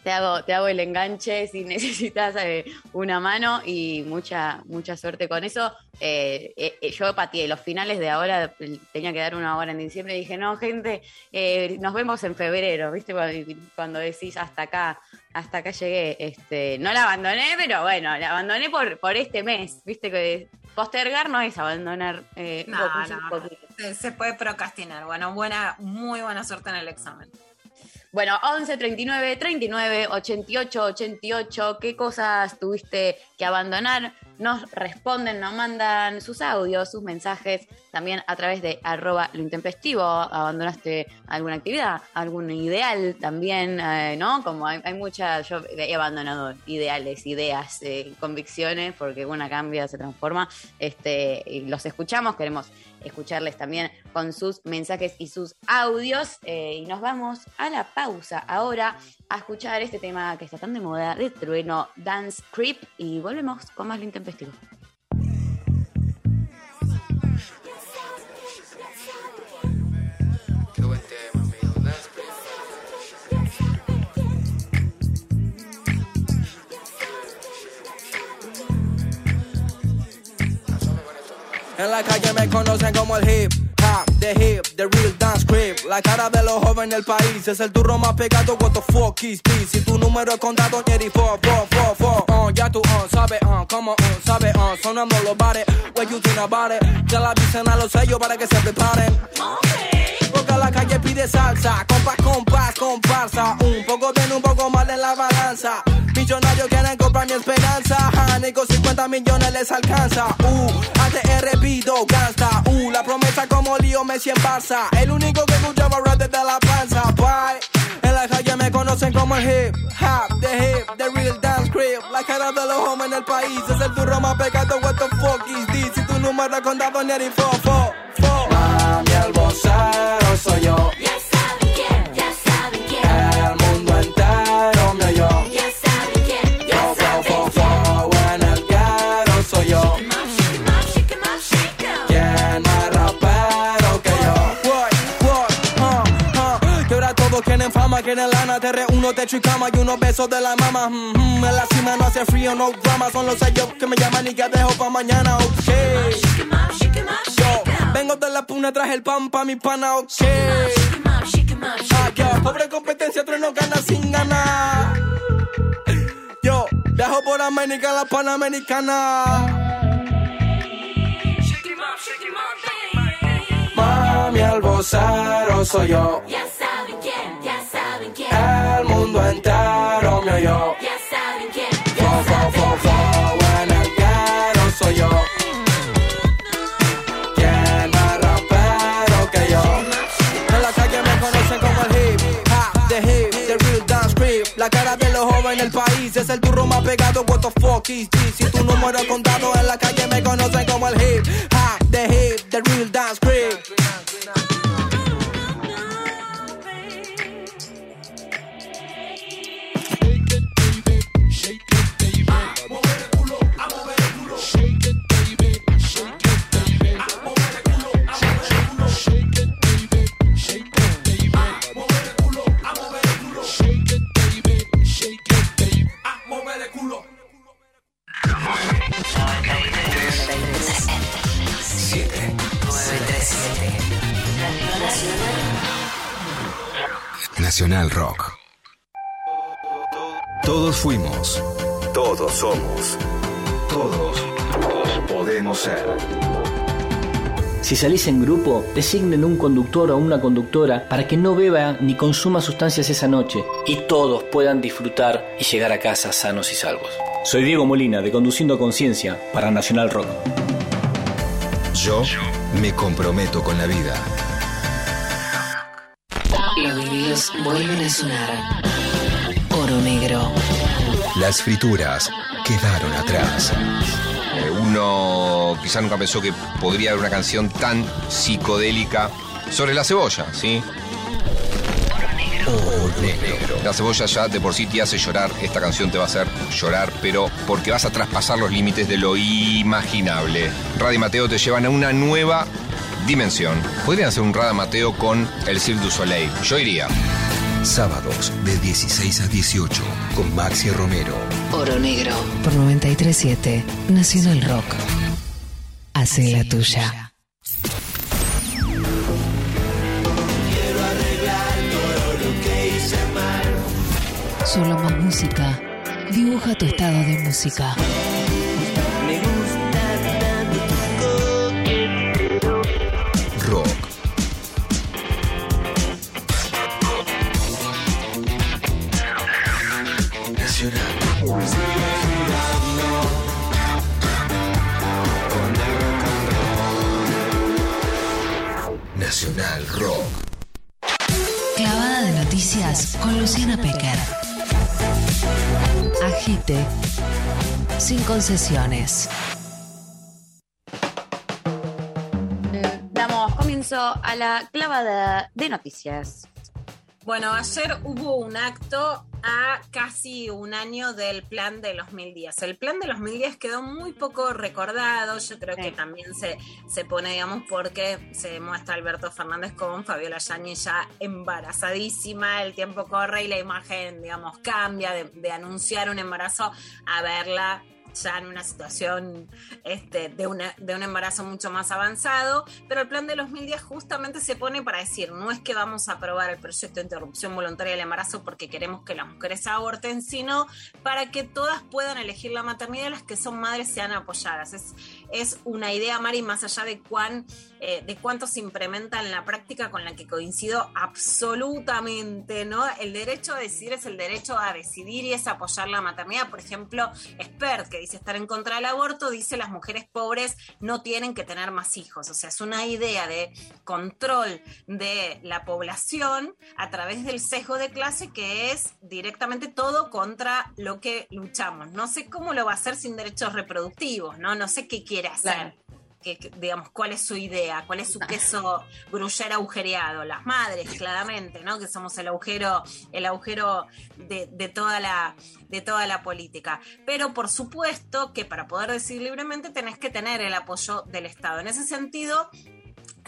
Te hago, te hago el enganche si necesitas eh, una mano y mucha, mucha suerte con eso. Eh, eh, yo pateé los finales de ahora, tenía que dar una hora en diciembre y dije, no, gente, nos vemos en febrero, ¿viste? Cuando, decís hasta acá, hasta acá llegué. Este, no la abandoné, pero bueno, la abandoné por, por este mes, ¿viste? Que postergar no es abandonar. No, no. poquito. Se, se puede procrastinar. Bueno, buena, muy buena suerte en el examen. Bueno, 11 39 39 88 88. ¿Qué cosas tuviste que abandonar? Nos responden, nos mandan sus audios, sus mensajes, también a través de arroba lo intempestivo. ¿Abandonaste alguna actividad? ¿Algún ideal también? eh, ¿No? Como hay, muchas, yo he abandonado ideales, ideas, eh, convicciones, porque una cambia, se transforma. Este, y los escuchamos, queremos escucharles también con sus mensajes y sus audios. eh, y nos vamos a la pausa ahora a escuchar este tema que está tan de moda de trueno, Dance Creep. Y volvemos con más lo intempestivo. En la calle me conocen como el hip the hip, the real dance creep. La cara de los jóvenes del país es el turro más pegado. What the fuck is this? Si tu número es contado, Jerry, four. Uh, ya tú, uh, sabes, uh, como, uh, sabes, uh, sonando los bares. What you think about it? Ya la dicen a los sellos para que se preparen. Porque la calle pide salsa, compás, compás, comparsa. Un poco bien, un poco mal en la balanza. Millonarios quieren comprar mi esperanza. Ni con 50 millones les alcanza. Uh, ATR pido gangsta. Uh, la promesa como lío Messi en Barça. El único que escuchaba rap desde la panza. Bye. En la calle me conocen como el hip hop, the hip, the real dance creep. La cara de los hombres en el país es el turro más pegado. What the fuck is this? Si tu número es contado, ni el fo, fo. Mami, el vocero Te reúno, techo y cama y unos besos de la mama. Mm, mm, en la cima no hace frío, no drama. Son los sellos que me llaman y que dejo pa' mañana, ok. Yo, vengo de la puna, traje el pan pa' mi pana, ok. Ah, pobre competencia, trueno gana sin ganar. Yo, viajo por América, la Panamericana. Mami, vocero soy yo. Ya mundo entero me oyó. Ya saben quién, Fo, fo, fo, fo, en el ghetto soy yo. ¿Quién más rapero que yo? En la calle me conocen como el hip hop, the hip, the real dance creep. La cara de los jóvenes en el país es el turro más pegado. What the fuck is this? Si tu número es contado en la calle me conocen como el hip hop, Si salís en grupo, designen un conductor o una conductora para que no beba ni consuma sustancias esa noche y todos puedan disfrutar y llegar a casa sanos y salvos. Soy Diego Molina de Conduciendo a Conciencia para Nacional Rock. Yo me comprometo con la vida. Los vinilos vuelven a sonar. Oro negro. Las frituras quedaron atrás. Uno, uno quizá nunca pensó que podría haber una canción tan psicodélica sobre la cebolla, ¿sí? Oro negro. La cebolla ya de por sí te hace llorar, esta canción te va a hacer llorar, pero porque vas a traspasar los límites de lo imaginable. Radio y Mateo te llevan a una nueva dimensión. Podrían hacer un Rada Mateo con el Cirque du Soleil. Yo iría. Sábados de 16 a 18 con Maxi Romero. Oro Negro. Por 937 Nacional Rock. Hace la tuya. Quiero arreglar todo lo que hice mal. Solo más música. Dibuja tu estado de música. Nacional Rock. Clavada de noticias con Luciana Pecker. Agite. Sin concesiones. Damos comienzo a la clavada de noticias. Bueno, ayer hubo un acto a casi un año del plan de los mil días. El plan de los mil días quedó muy poco recordado, yo creo que también se, se pone, digamos, porque se muestra Alberto Fernández con Fabiola Yáñez ya embarazadísima, el tiempo corre y la imagen, digamos, cambia de, de anunciar un embarazo a verla ya en una situación este, de, una, de un embarazo mucho más avanzado, pero el plan de los mil días justamente se pone para decir, no es que vamos a aprobar el proyecto de interrupción voluntaria del embarazo porque queremos que las mujeres aborten, sino para que todas puedan elegir la maternidad y las que son madres sean apoyadas. Es, es una idea, Mari, más allá de cuán, eh, de cuánto se implementa en la práctica con la que coincido absolutamente, ¿no? El derecho a decidir es el derecho a decidir y es apoyar la maternidad. Por ejemplo, Spert, que dice estar en contra del aborto, dice las mujeres pobres no tienen que tener más hijos. O sea, es una idea de control de la población a través del sesgo de clase que es directamente todo contra lo que luchamos. No sé cómo lo va a hacer sin derechos reproductivos, ¿no? No sé qué quiere hacer. Claro. Que, que, digamos, cuál es su idea, cuál es su queso gruyere agujereado. Las madres, claramente, ¿no? Que somos el agujero, el agujero de, de toda la, de toda la política. Pero por supuesto que para poder decidir libremente tenés que tener el apoyo del Estado. En ese sentido,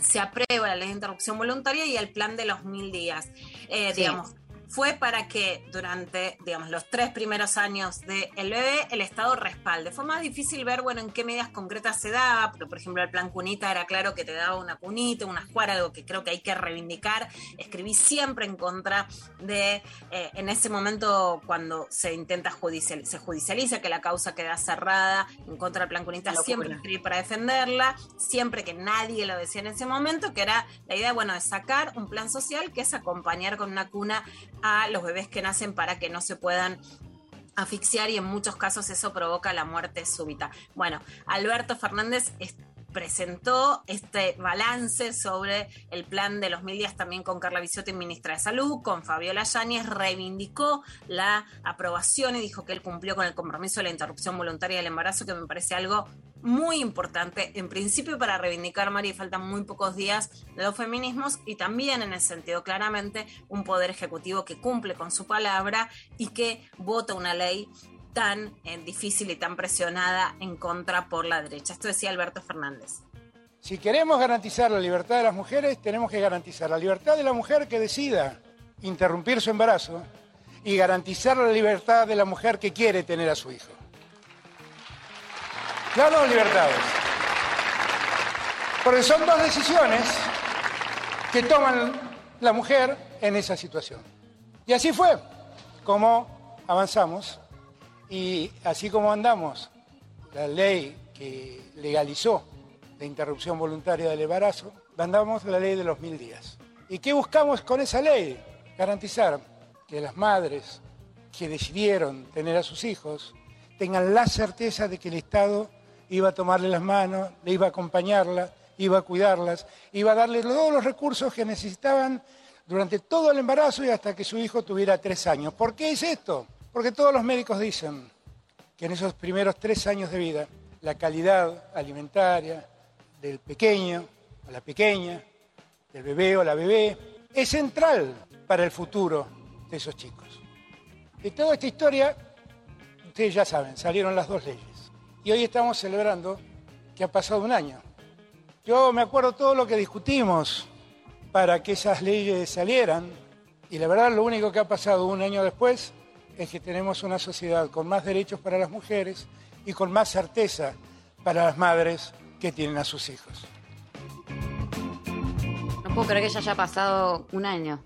se aprueba la ley de interrupción voluntaria y el plan de los mil días. Eh, Sí. Digamos, fue para que durante, digamos, los tres primeros años del bebé el Estado respalde. Fue más difícil ver, bueno, en qué medidas concretas se daba, porque por ejemplo el plan cunita era claro que te daba una cunita, una escuara, algo que creo que hay que reivindicar. Escribí siempre en contra de, eh, en ese momento cuando se intenta judicial, se judicializa que la causa queda cerrada en contra del plan cunita, siempre escribí para defenderla, siempre que nadie lo decía en ese momento, que era la idea, bueno, de sacar un plan social que es acompañar con una cuna a los bebés que nacen para que no se puedan asfixiar y en muchos casos eso provoca la muerte súbita. Bueno, Alberto Fernández es- presentó este balance sobre el plan de los mil días también con Carla Bisotti, ministra de Salud, con Fabiola Yáñez, reivindicó la aprobación y dijo que él cumplió con el compromiso de la interrupción voluntaria del embarazo, que me parece algo muy importante, en principio para reivindicar, Mari, faltan muy pocos días de los feminismos y también en el sentido claramente un poder ejecutivo que cumple con su palabra y que vota una ley tan eh, difícil y tan presionada en contra por la derecha. Esto decía Alberto Fernández. Si queremos garantizar la libertad de las mujeres, tenemos que garantizar la libertad de la mujer que decida interrumpir su embarazo y garantizar la libertad de la mujer que quiere tener a su hijo. Las dos libertades. Porque son dos decisiones que toman la mujer en esa situación. Y así fue como avanzamos y así como andamos, la ley que legalizó la interrupción voluntaria del embarazo, andamos la ley de los mil días. ¿Y qué buscamos con esa ley? Garantizar que las madres que decidieron tener a sus hijos tengan la certeza de que el Estado iba a tomarle las manos, le iba a acompañarla, iba a cuidarlas, iba a darle todos los recursos que necesitaban durante todo el embarazo y hasta que su hijo tuviera tres años. ¿Por qué es esto? Porque todos los médicos dicen que en esos primeros tres años de vida la calidad alimentaria del pequeño o la pequeña, del bebé o la bebé, es central para el futuro de esos chicos. De toda esta historia, ustedes ya saben, salieron las dos leyes. Y hoy estamos celebrando que ha pasado un año. Yo me acuerdo todo lo que discutimos para que esas leyes salieran y la verdad lo único que ha pasado un año después es que tenemos una sociedad con más derechos para las mujeres y con más certeza para las madres que tienen a sus hijos. No puedo creer que ya haya pasado un año.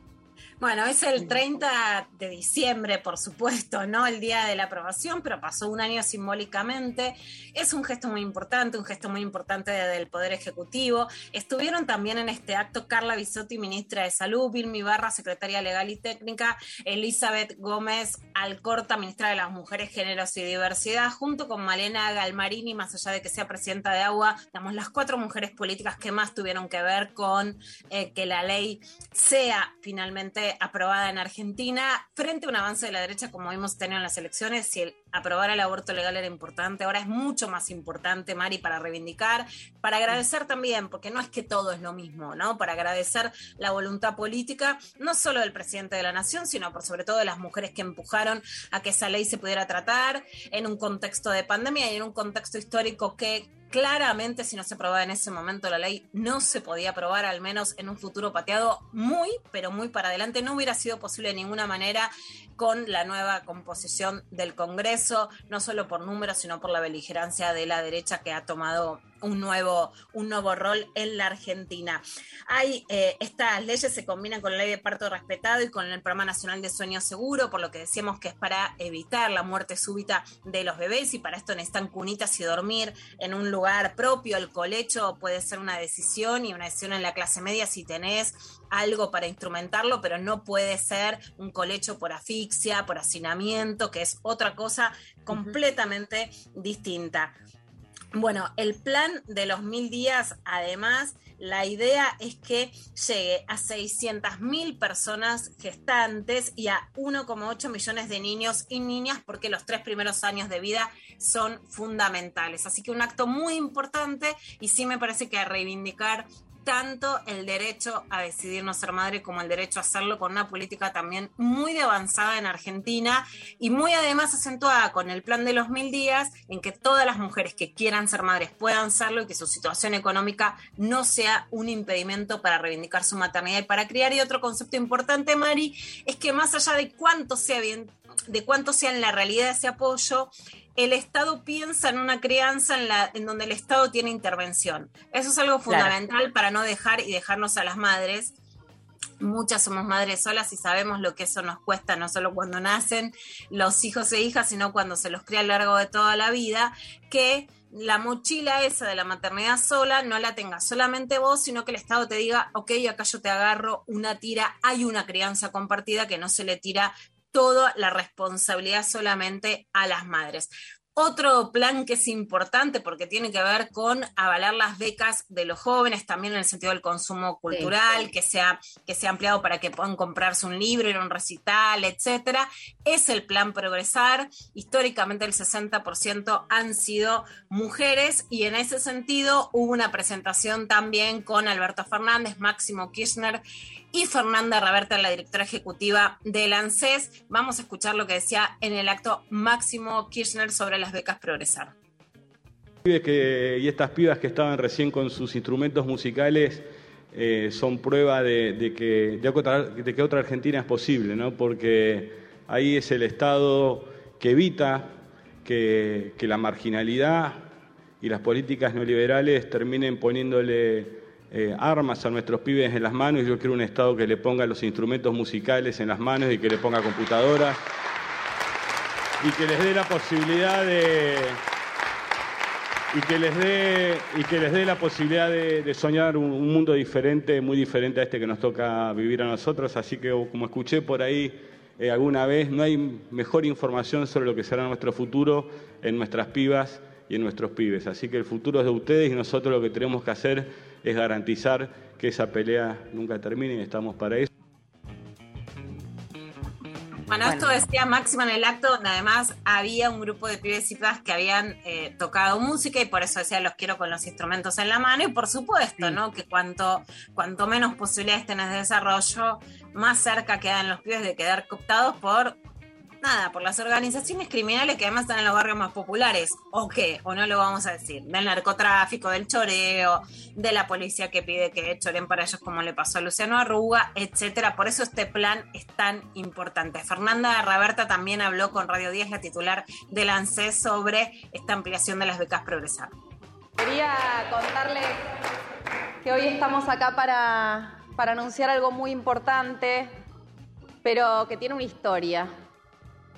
Bueno, es el 30 de diciembre, por supuesto, ¿no? El día de la aprobación, pero pasó un año simbólicamente. Es un gesto muy importante, un gesto muy importante del Poder Ejecutivo. Estuvieron también en este acto Carla Bisotti, ministra de Salud, Vilmi Barra, secretaria legal y técnica, Elizabeth Gómez Alcorta, ministra de las Mujeres, Géneros y Diversidad, junto con Malena Galmarini, más allá de que sea presidenta de Agua, damos las cuatro mujeres políticas que más tuvieron que ver con eh, que la ley sea finalmente aprobada en Argentina frente a un avance de la derecha como hemos tenido en las elecciones. Si el aprobar el aborto legal era importante, ahora es mucho más importante, Mari, para reivindicar, para agradecer también, porque no es que todo es lo mismo, ¿no? Para agradecer la voluntad política, no solo del presidente de la nación, sino por sobre todo de las mujeres que empujaron a que esa ley se pudiera tratar en un contexto de pandemia y en un contexto histórico que claramente si no se aprobaba en ese momento la ley no se podía aprobar al menos en un futuro pateado muy pero muy para adelante. No hubiera sido posible de ninguna manera con la nueva composición del Congreso no solo por números sino por la beligerancia de la derecha que ha tomado un nuevo, un nuevo rol en la Argentina. Hay, eh, estas leyes se combinan con la ley de parto respetado y con el Programa Nacional de Sueño Seguro, por lo que decíamos que es para evitar la muerte súbita de los bebés y para esto necesitan cunitas y dormir en un lugar propio. El colecho puede ser una decisión y una decisión en la clase media si tenés algo para instrumentarlo, pero no puede ser un colecho por asfixia, por hacinamiento, que es otra cosa completamente distinta. Bueno, el plan de los mil días, además, la idea es que llegue a 600.000 personas gestantes y a 1,8 millones de niños y niñas, porque los tres primeros años de vida son fundamentales. Así que un acto muy importante y sí me parece que a reivindicar tanto el derecho a decidir no ser madre como el derecho a hacerlo con una política también muy avanzada en Argentina y muy además acentuada con el plan de los mil días en que todas las mujeres que quieran ser madres puedan serlo y que su situación económica no sea un impedimento para reivindicar su maternidad y para criar. Y otro concepto importante, Mari, es que más allá de cuánto sea bien, de cuánto sea en la realidad ese apoyo, el Estado piensa en una crianza en, la, en donde el Estado tiene intervención. Eso es algo fundamental para no dejar y dejarnos a las madres. Muchas somos madres solas y sabemos lo que eso nos cuesta, no solo cuando nacen los hijos e hijas, sino cuando se los cría a lo largo de toda la vida, que la mochila esa de la maternidad sola no la tengas solamente vos, sino que el Estado te diga, ok, acá yo te agarro una tira, hay una crianza compartida que no se le tira toda la responsabilidad solamente a las madres. Otro plan que es importante porque tiene que ver con avalar las becas de los jóvenes, también en el sentido del consumo cultural, que, sea, que sea ampliado para que puedan comprarse un libro, ir a un recital, etcétera. Es el plan Progresar. Históricamente el 60% han sido mujeres y en ese sentido hubo una presentación también con Alberto Fernández, Máximo Kirchner y Fernanda Raberta, la directora ejecutiva del ANSES. Vamos a escuchar lo que decía en el acto Máximo Kirchner sobre las becas Progresar. Y estas pibas que estaban recién con sus instrumentos musicales eh, son prueba de, que, de, otra, otra Argentina es posible, ¿no? porque ahí es el Estado que evita que, que la marginalidad y las políticas neoliberales terminen poniéndole eh, armas a nuestros pibes en las manos y yo quiero un Estado que le ponga los instrumentos musicales en las manos y que le ponga computadoras y que les dé la posibilidad de y que les dé y que les dé la posibilidad de, soñar un, un, mundo diferente, muy diferente a este que nos toca vivir a nosotros. Así que como escuché por ahí eh, alguna vez, no hay mejor información sobre lo que será nuestro futuro en nuestras pibas y en nuestros pibes. Así que el futuro es de ustedes y nosotros lo que tenemos que hacer es garantizar que esa pelea nunca termine y estamos para eso. Bueno, esto decía Máxima en el acto, donde además había un grupo de pibes y pibas que habían eh, tocado música y por eso decía los quiero con los instrumentos en la mano y por supuesto, ¿no? Que cuanto, cuanto menos posibilidades tenés de desarrollo, más cerca quedan los pibes de quedar cooptados por nada, por las organizaciones criminales que además están en los barrios más populares, o qué, o no lo vamos a decir, del narcotráfico, del choreo, de la policía que pide que choren para ellos como le pasó a Luciano Arruga, etcétera. Por eso este plan es tan importante. Fernanda Raberta también habló con Radio 10, la titular del ANSES, sobre esta ampliación de las becas Progresar. Quería contarles que hoy estamos acá para, para anunciar algo muy importante, pero que tiene una historia.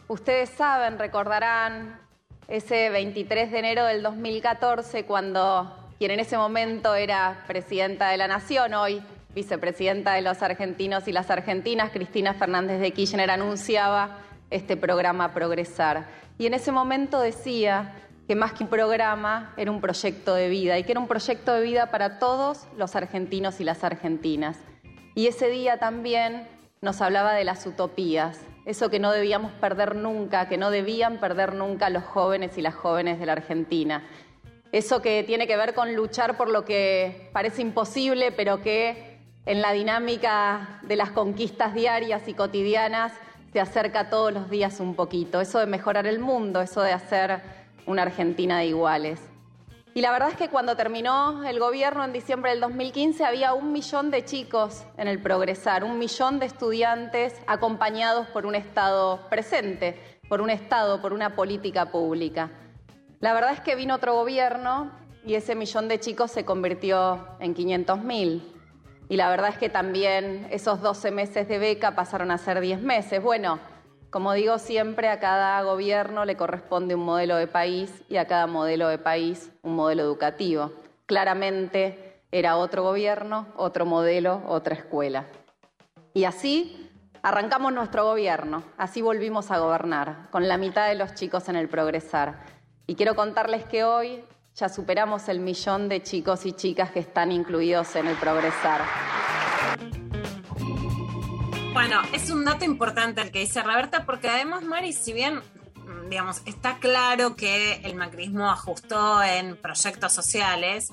Ustedes saben, recordarán ese 23 de enero del 2014, cuando quien en ese momento era presidenta de la Nación, hoy vicepresidenta de los argentinos y las argentinas, Cristina Fernández de Kirchner, anunciaba este programa Progresar. Y en ese momento decía que más que un programa era un proyecto de vida y que era un proyecto de vida para todos los argentinos y las argentinas. Y ese día también nos hablaba de las utopías, eso que no debíamos perder nunca, que no debían perder nunca los jóvenes y las jóvenes de la Argentina. Eso que tiene que ver con luchar por lo que parece imposible, pero que en la dinámica de las conquistas diarias y cotidianas se acerca todos los días un poquito. Eso de mejorar el mundo, eso de hacer una Argentina de iguales. Y la verdad es que cuando terminó el gobierno en diciembre del 2015 había un millón de chicos en el Progresar, un millón de estudiantes acompañados por un Estado presente, por un Estado, por una política pública. La verdad es que vino otro gobierno y ese millón de chicos se convirtió en 500 mil. Y la verdad es que también esos 12 meses de beca pasaron a ser 10 meses. Bueno, como digo siempre, a cada gobierno le corresponde un modelo de país y a cada modelo de país un modelo educativo. Claramente era otro gobierno, otro modelo, otra escuela. Y así arrancamos nuestro gobierno, así volvimos a gobernar, con la mitad de los chicos en el progresar. Y quiero contarles que hoy ya superamos el millón de chicos y chicas que están incluidos en el progresar. Bueno, es un dato importante el que dice Roberta, porque además, Mari, si bien, mm, digamos, está claro que el macrismo ajustó en proyectos sociales,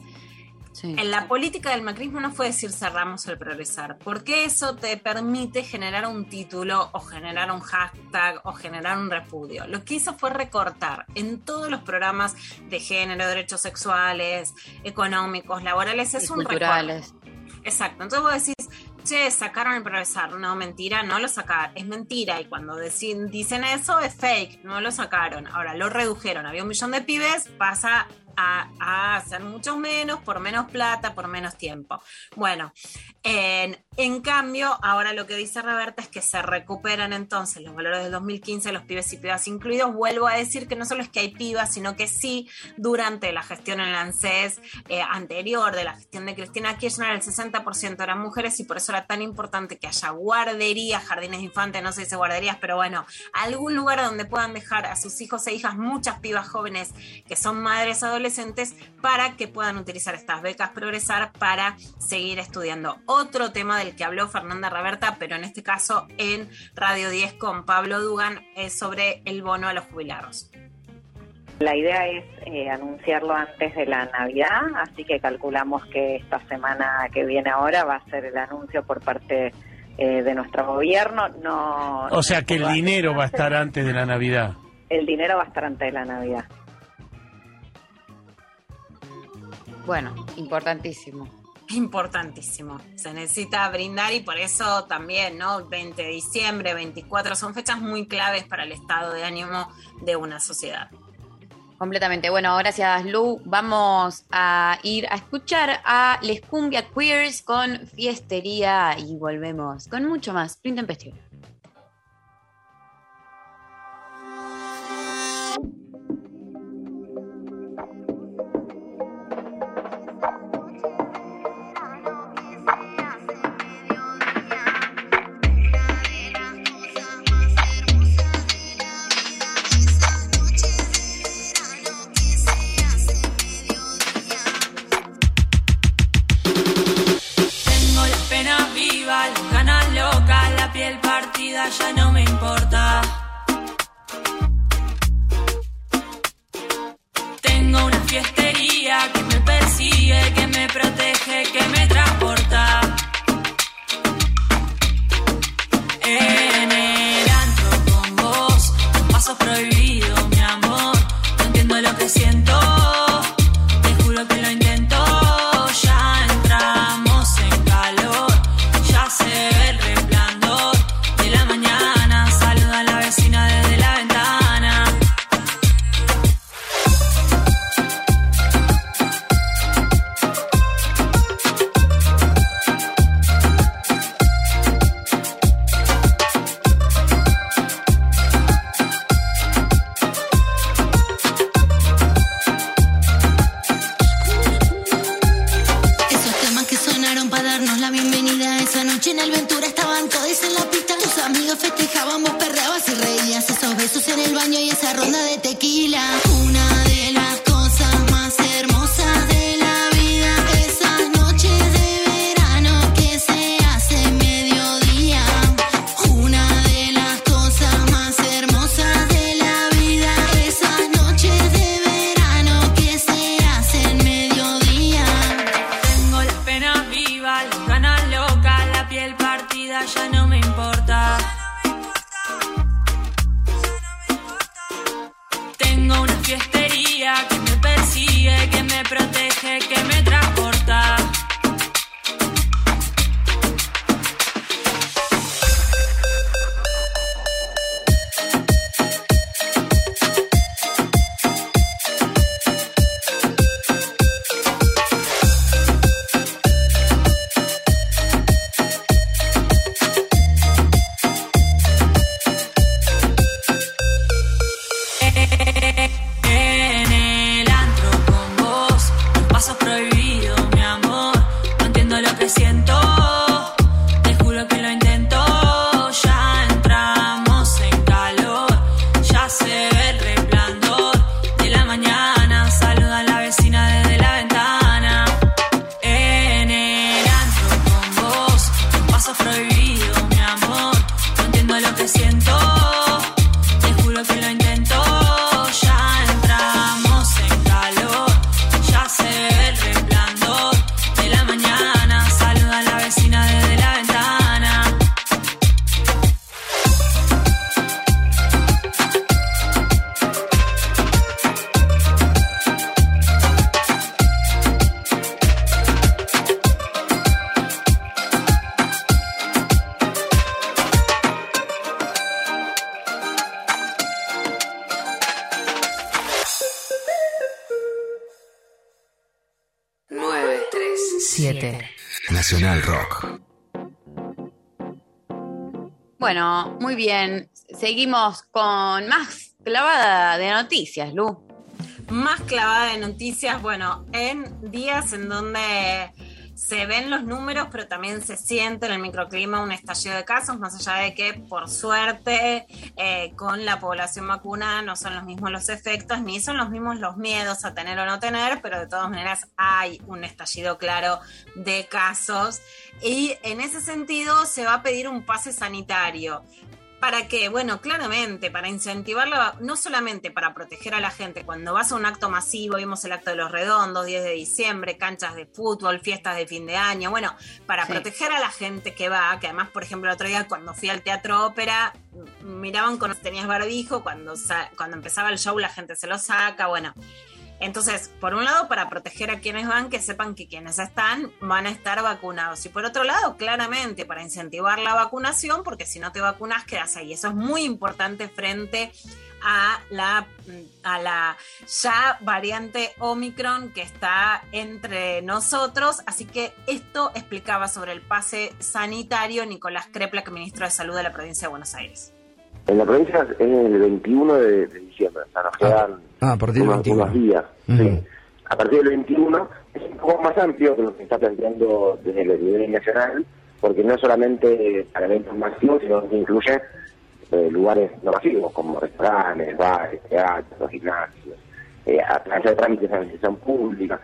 en la política del macrismo no fue decir cerramos el progresar, porque eso te permite generar un título o generar un hashtag o generar un repudio. Lo que hizo fue recortar en todos los programas de género, derechos sexuales, económicos, laborales, es Y un culturales. recorte. Exacto, entonces vos decís, che, sacaron el progresar, no, mentira, no lo sacaron, es mentira, y cuando dicen eso es fake, no lo sacaron, ahora lo redujeron, había un millón de pibes, pasa a, ser muchos menos, por menos plata, por menos tiempo. Bueno, en, en cambio, ahora lo que dice Roberta es que se recuperan entonces los valores del 2015, los pibes y pibas incluidos. Vuelvo a decir que no solo es que hay pibas, sino que sí, durante la gestión en la ANSES eh, anterior, de la gestión de Cristina Kirchner, el 60% eran mujeres y por eso era tan importante que haya guarderías, jardines de infantes, no se dice guarderías, pero bueno, algún lugar donde puedan dejar a sus hijos e hijas, muchas pibas jóvenes que son madres adolescentes, para que puedan utilizar estas becas Progresar para seguir estudiando. Otro tema del que habló Fernanda Raberta, pero en este caso en Radio 10 con Pablo Dugan, es sobre el bono a los jubilados. La idea es eh, anunciarlo antes de la Navidad, así que calculamos que esta semana que viene ahora va a ser el anuncio por parte eh, de nuestro gobierno. No, O sea que el dinero va a estar antes de la Navidad. el dinero va a estar antes de la Navidad. Bueno, importantísimo. Importantísimo. Se necesita brindar y por eso también, ¿no? 20 de diciembre, 24 son fechas muy claves para el estado de ánimo de una sociedad. Completamente. Bueno, gracias Lu. Vamos a ir a escuchar a Les Cumbia Queers con Fiestería y volvemos con mucho más. Lo intempestivo. Bien. Seguimos con más clavada de noticias, Lu. Más clavada de noticias, bueno, en días en donde se ven los números, pero también se siente en el microclima un estallido de casos, más allá de que, por suerte, eh, con la población vacunada no son los mismos los efectos, ni son los mismos los miedos a tener o no tener, pero de todas maneras hay un estallido claro de casos. Y en ese sentido se va a pedir un pase sanitario. ¿Para qué? Bueno, claramente, para incentivarla, no solamente para proteger a la gente, cuando vas a un acto masivo, vimos el acto de los redondos, 10 de diciembre, canchas de fútbol, fiestas de fin de año, bueno, para Sí. proteger a la gente que va, que además, por ejemplo, el otro día cuando fui al teatro ópera, miraban cuando tenías barbijo, cuando, sa- cuando empezaba el show la gente se lo saca, bueno. Entonces, por un lado, para proteger a quienes van, que sepan que quienes están van a estar vacunados. Y por otro lado, claramente, para incentivar la vacunación, porque si no te vacunas, quedas ahí. Eso es muy importante frente a la, a la ya variante Omicron que está entre nosotros. Así que esto explicaba sobre el pase sanitario Nicolás Crepla, que ministro de Salud de la provincia de Buenos Aires. En la provincia es el 21 de, de diciembre, o sea, nos quedan Ah, a partir del unos, 21. unos días. Sí. A partir del 21 es un poco más amplio que lo que se está planteando desde el nivel nacional, porque no solamente para eventos masivos, sino que incluye eh, lugares no masivos, como restaurantes, bares, teatros, gimnasios, eh, a hacer trámites de administración pública.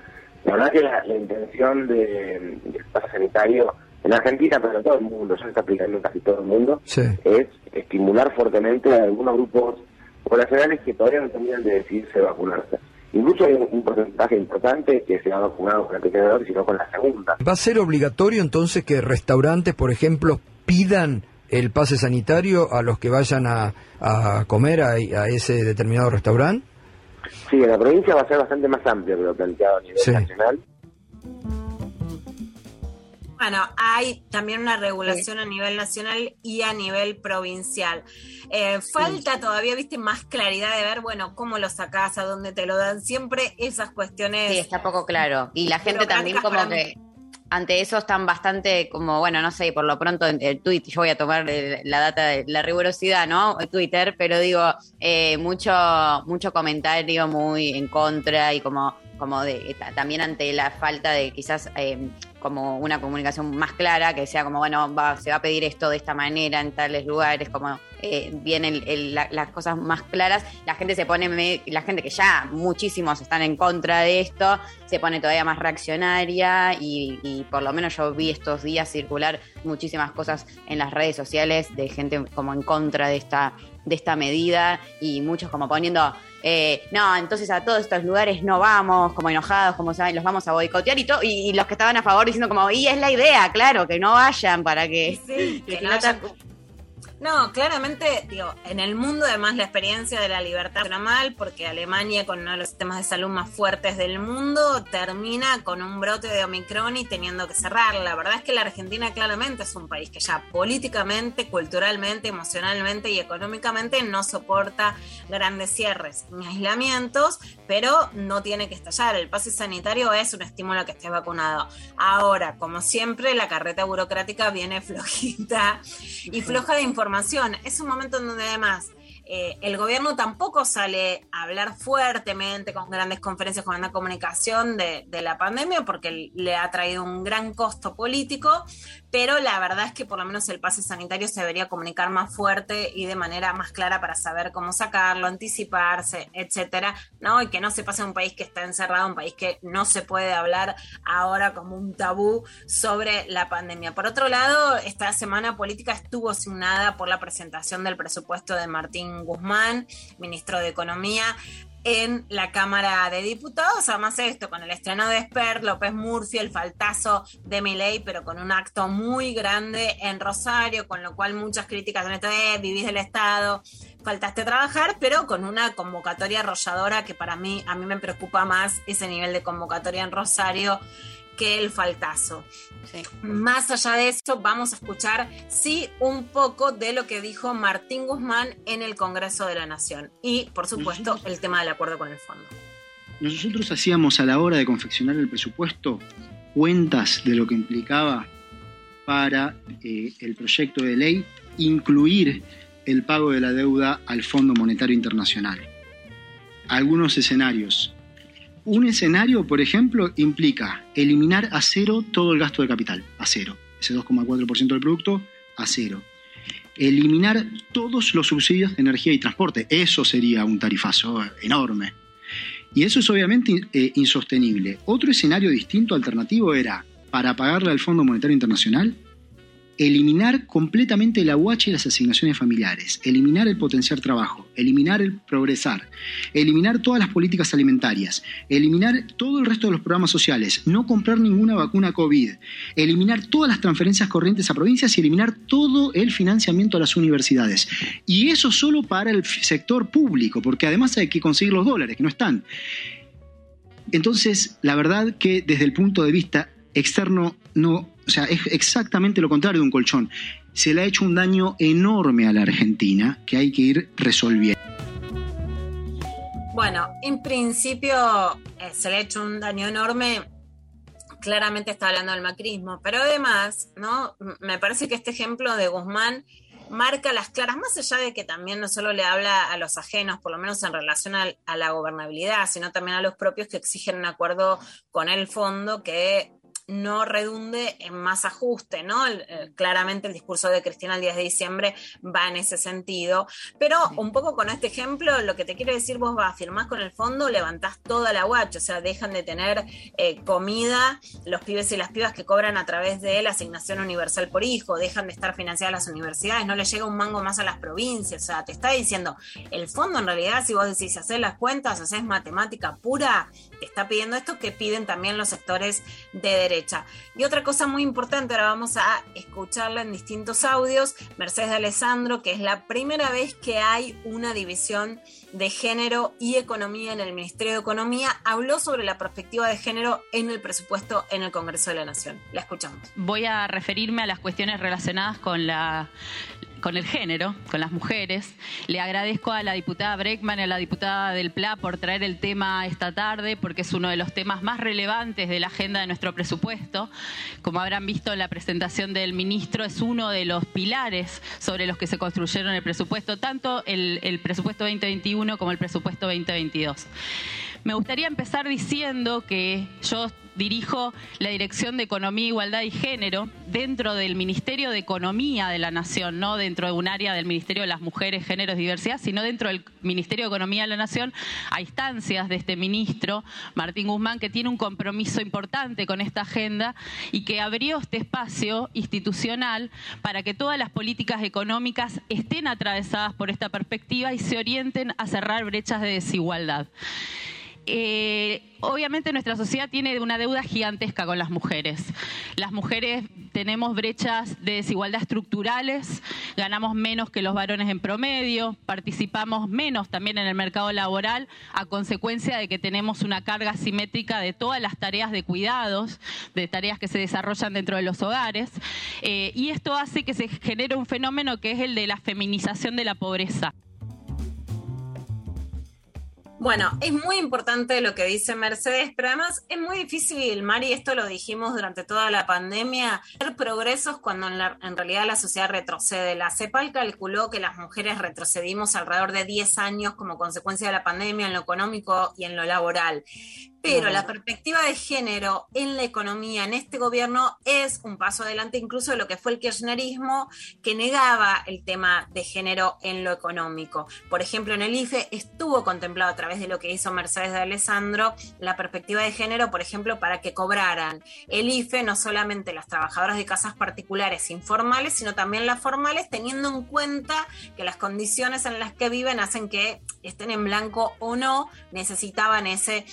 La verdad que la, la intención de- del pase sanitario en Argentina, pero en todo el mundo, ya se está aplicando en casi todo el mundo, Sí. es estimular fuertemente a algunos grupos poblacionales que todavía no terminan de decidirse vacunarse. Incluso hay un, un porcentaje importante que se ha vacunado con la primera dosis, sino con la segunda. ¿Va a ser obligatorio entonces que restaurantes, por ejemplo, pidan el pase sanitario a los que vayan a, a comer a, a ese determinado restaurante? Sí, en la provincia va a ser bastante más amplio que lo planteado a nivel Sí. nacional. Bueno, hay también una regulación a nivel nacional y a nivel provincial. Eh, falta todavía, viste, más claridad de ver, bueno, cómo lo sacás, a dónde te lo dan. Siempre esas cuestiones. Sí, está poco claro. Y la gente también como que ante eso están bastante como, bueno, no sé, por lo pronto en el tweet, yo voy a tomar el- la data de la rigurosidad, ¿no? Twitter, pero digo, eh, mucho, mucho comentario muy en contra y como, como de, ta- también ante la falta de quizás eh, como una comunicación más clara, que sea como, bueno, va, se va a pedir esto de esta manera en tales lugares, como eh, vienen la- las cosas más claras, la gente se pone, la gente que ya muchísimos están en contra de esto, se pone todavía más reaccionaria y, y por lo menos yo vi estos días circular muchísimas cosas en las redes sociales de gente como en contra de esta de esta medida y muchos como poniendo eh, no entonces a todos estos lugares no vamos como enojados como saben los vamos a boicotear y todo y, y los que estaban a favor diciendo como y es la idea claro que no vayan para que, Sí, que que no no No, claramente, digo, en el mundo además la experiencia de la libertad era mal porque Alemania, con uno de los sistemas de salud más fuertes del mundo, termina con un brote de Omicron y teniendo que cerrar. La verdad es que la Argentina claramente es un país que ya políticamente, culturalmente, emocionalmente y económicamente no soporta grandes cierres ni aislamientos, pero no tiene que estallar. El pase sanitario es un estímulo a que estés vacunado. Ahora, como siempre, la carreta burocrática viene flojita y floja de información. Es un momento en donde además eh, el gobierno tampoco sale a hablar fuertemente con grandes conferencias con una comunicación de, de la pandemia porque le ha traído un gran costo político, pero la verdad es que por lo menos el pase sanitario se debería comunicar más fuerte y de manera más clara para saber cómo sacarlo, anticiparse, etcétera, ¿no? Y que no se pase a un país que está encerrado, un país que no se puede hablar ahora como un tabú sobre la pandemia. Por otro lado, esta semana política estuvo asignada por la presentación del presupuesto de Martín Guzmán, ministro de Economía, en la Cámara de Diputados. Además, esto con el estreno de Esper, López Murphy, el faltazo de Milei, pero con un acto muy grande en Rosario, con lo cual muchas críticas en esto de vivís del Estado, faltaste trabajar, pero con una convocatoria arrolladora que para mí, a mí me preocupa más ese nivel de convocatoria en Rosario que el faltazo. Más allá de eso, vamos a escuchar, sí, un poco de lo que dijo Martín Guzmán en el Congreso de la Nación. Y, por supuesto, el tema del acuerdo con el fondo. Nosotros hacíamos a la hora de confeccionar el presupuesto cuentas de lo que implicaba para eh, el proyecto de ley incluir el pago de la deuda al Fondo Monetario Internacional. Algunos escenarios. Un escenario, por ejemplo, implica eliminar a cero todo el gasto de capital, a cero. Ese 2,4% del producto, a cero. Eliminar todos los subsidios de energía y transporte. Eso sería un tarifazo enorme. Y eso es obviamente eh, insostenible. Otro escenario distinto, alternativo, era, para pagarle al Fondo Monetario Internacional, eliminar completamente el aguache y las asignaciones familiares, eliminar el potenciar trabajo, eliminar el progresar, eliminar todas las políticas alimentarias, eliminar todo el resto de los programas sociales, no comprar ninguna vacuna COVID, eliminar todas las transferencias corrientes a provincias y eliminar todo el financiamiento a las universidades. Y eso solo para el sector público, porque además hay que conseguir los dólares, que no están. Entonces, la verdad que desde el punto de vista externo, no, o sea, es exactamente lo contrario de un colchón. Se le ha hecho un daño enorme a la Argentina que hay que ir resolviendo. Bueno, en principio eh, se le ha hecho un daño enorme. Claramente está hablando del macrismo, pero además, ¿no? Me parece que este ejemplo de Guzmán marca las claras, más allá de que también no solo le habla a los ajenos, por lo menos en relación a, la gobernabilidad, sino también a los propios que exigen un acuerdo con el fondo que no redunde en más ajuste, ¿no? El- el- claramente el discurso de Cristina el 10 de diciembre va en ese sentido, pero un poco con este ejemplo, lo que te quiero decir, vos vas, firmás con el fondo, levantás toda la guacha, o sea, dejan de tener eh, comida los pibes y las pibas que cobran a través de la asignación universal por hijo, dejan de estar financiadas las universidades, no les llega un mango más a las provincias, o sea, te está diciendo, el fondo en realidad, si vos decís, hacer las cuentas, haces matemática pura, está pidiendo esto que piden también los sectores de derecha. Y otra cosa muy importante, ahora vamos a escucharla en distintos audios, Mercedes de Alessandro, que es la primera vez que hay una división de género y economía en el Ministerio de Economía, habló sobre la perspectiva de género en el presupuesto en el Congreso de la Nación. La escuchamos. voy a referirme a las cuestiones relacionadas con la con el género, con las mujeres. Le agradezco a la diputada Breckman y a la diputada del PLA por traer el tema esta tarde, porque es uno de los temas más relevantes de la agenda de nuestro presupuesto. Como habrán visto en la presentación del ministro, es uno de los pilares sobre los que se construyeron el presupuesto, tanto el, el presupuesto 2021 como el presupuesto 2022. Me gustaría empezar diciendo que yo dirijo la Dirección de Economía, Igualdad y Género dentro del Ministerio de Economía de la Nación, no dentro de un área del Ministerio de las Mujeres, Géneros y Diversidad, sino dentro del Ministerio de Economía de la Nación, a instancias de este ministro, Martín Guzmán, que tiene un compromiso importante con esta agenda y que abrió este espacio institucional para que todas las políticas económicas estén atravesadas por esta perspectiva y se orienten a cerrar brechas de desigualdad. Eh, obviamente nuestra sociedad tiene una deuda gigantesca con las mujeres. Las mujeres tenemos brechas de desigualdad estructurales, ganamos menos que los varones en promedio, participamos menos también en el mercado laboral a consecuencia de que tenemos una carga simétrica de todas las tareas de cuidados, de tareas que se desarrollan dentro de los hogares, eh, y esto hace que se genere un fenómeno que es el de la feminización de la pobreza. Bueno, es muy importante lo que dice Mercedes, pero además es muy difícil, Mari, esto lo dijimos durante toda la pandemia, hacer progresos cuando en, la- en realidad la sociedad retrocede. La CEPAL calculó que las mujeres retrocedimos alrededor de 10 años como consecuencia de la pandemia en lo económico y en lo laboral. Pero la perspectiva de género en la economía, en este gobierno, es un paso adelante incluso de lo que fue el kirchnerismo, que negaba el tema de género en lo económico. Por ejemplo, en el IFE estuvo contemplado a través de lo que hizo Mercedes de Alessandro la perspectiva de género, por ejemplo, para que cobraran el IFE no solamente las trabajadoras de casas particulares informales, sino también las formales, teniendo en cuenta que las condiciones en las que viven hacen que estén en blanco o no, necesitaban ese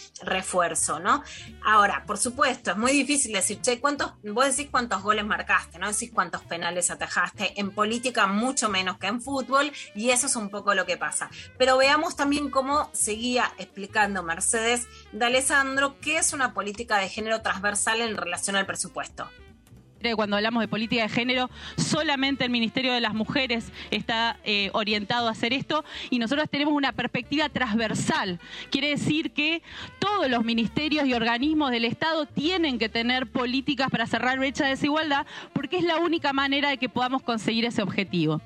¿no? Ahora, por supuesto, es muy difícil decir, che, ¿cuántos, vos decís cuántos goles marcaste, no decís cuántos penales atajaste, en política mucho menos que en fútbol, y eso es un poco lo que pasa. Pero veamos también cómo seguía explicando Mercedes de Alessandro qué es una política de género transversal en relación al presupuesto. Cuando hablamos de política de género, solamente el Ministerio de las Mujeres está eh, orientado a hacer esto y nosotros tenemos una perspectiva transversal. Quiere decir que todos los ministerios y organismos del Estado tienen que tener políticas para cerrar brecha de desigualdad porque es la única manera de que podamos conseguir ese objetivo.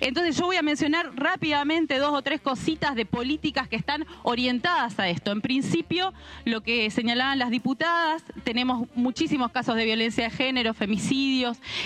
Entonces yo voy a mencionar rápidamente dos o tres cositas de políticas que están orientadas a esto. En principio, lo que señalaban las diputadas, tenemos muchísimos casos de violencia de género, femicidios,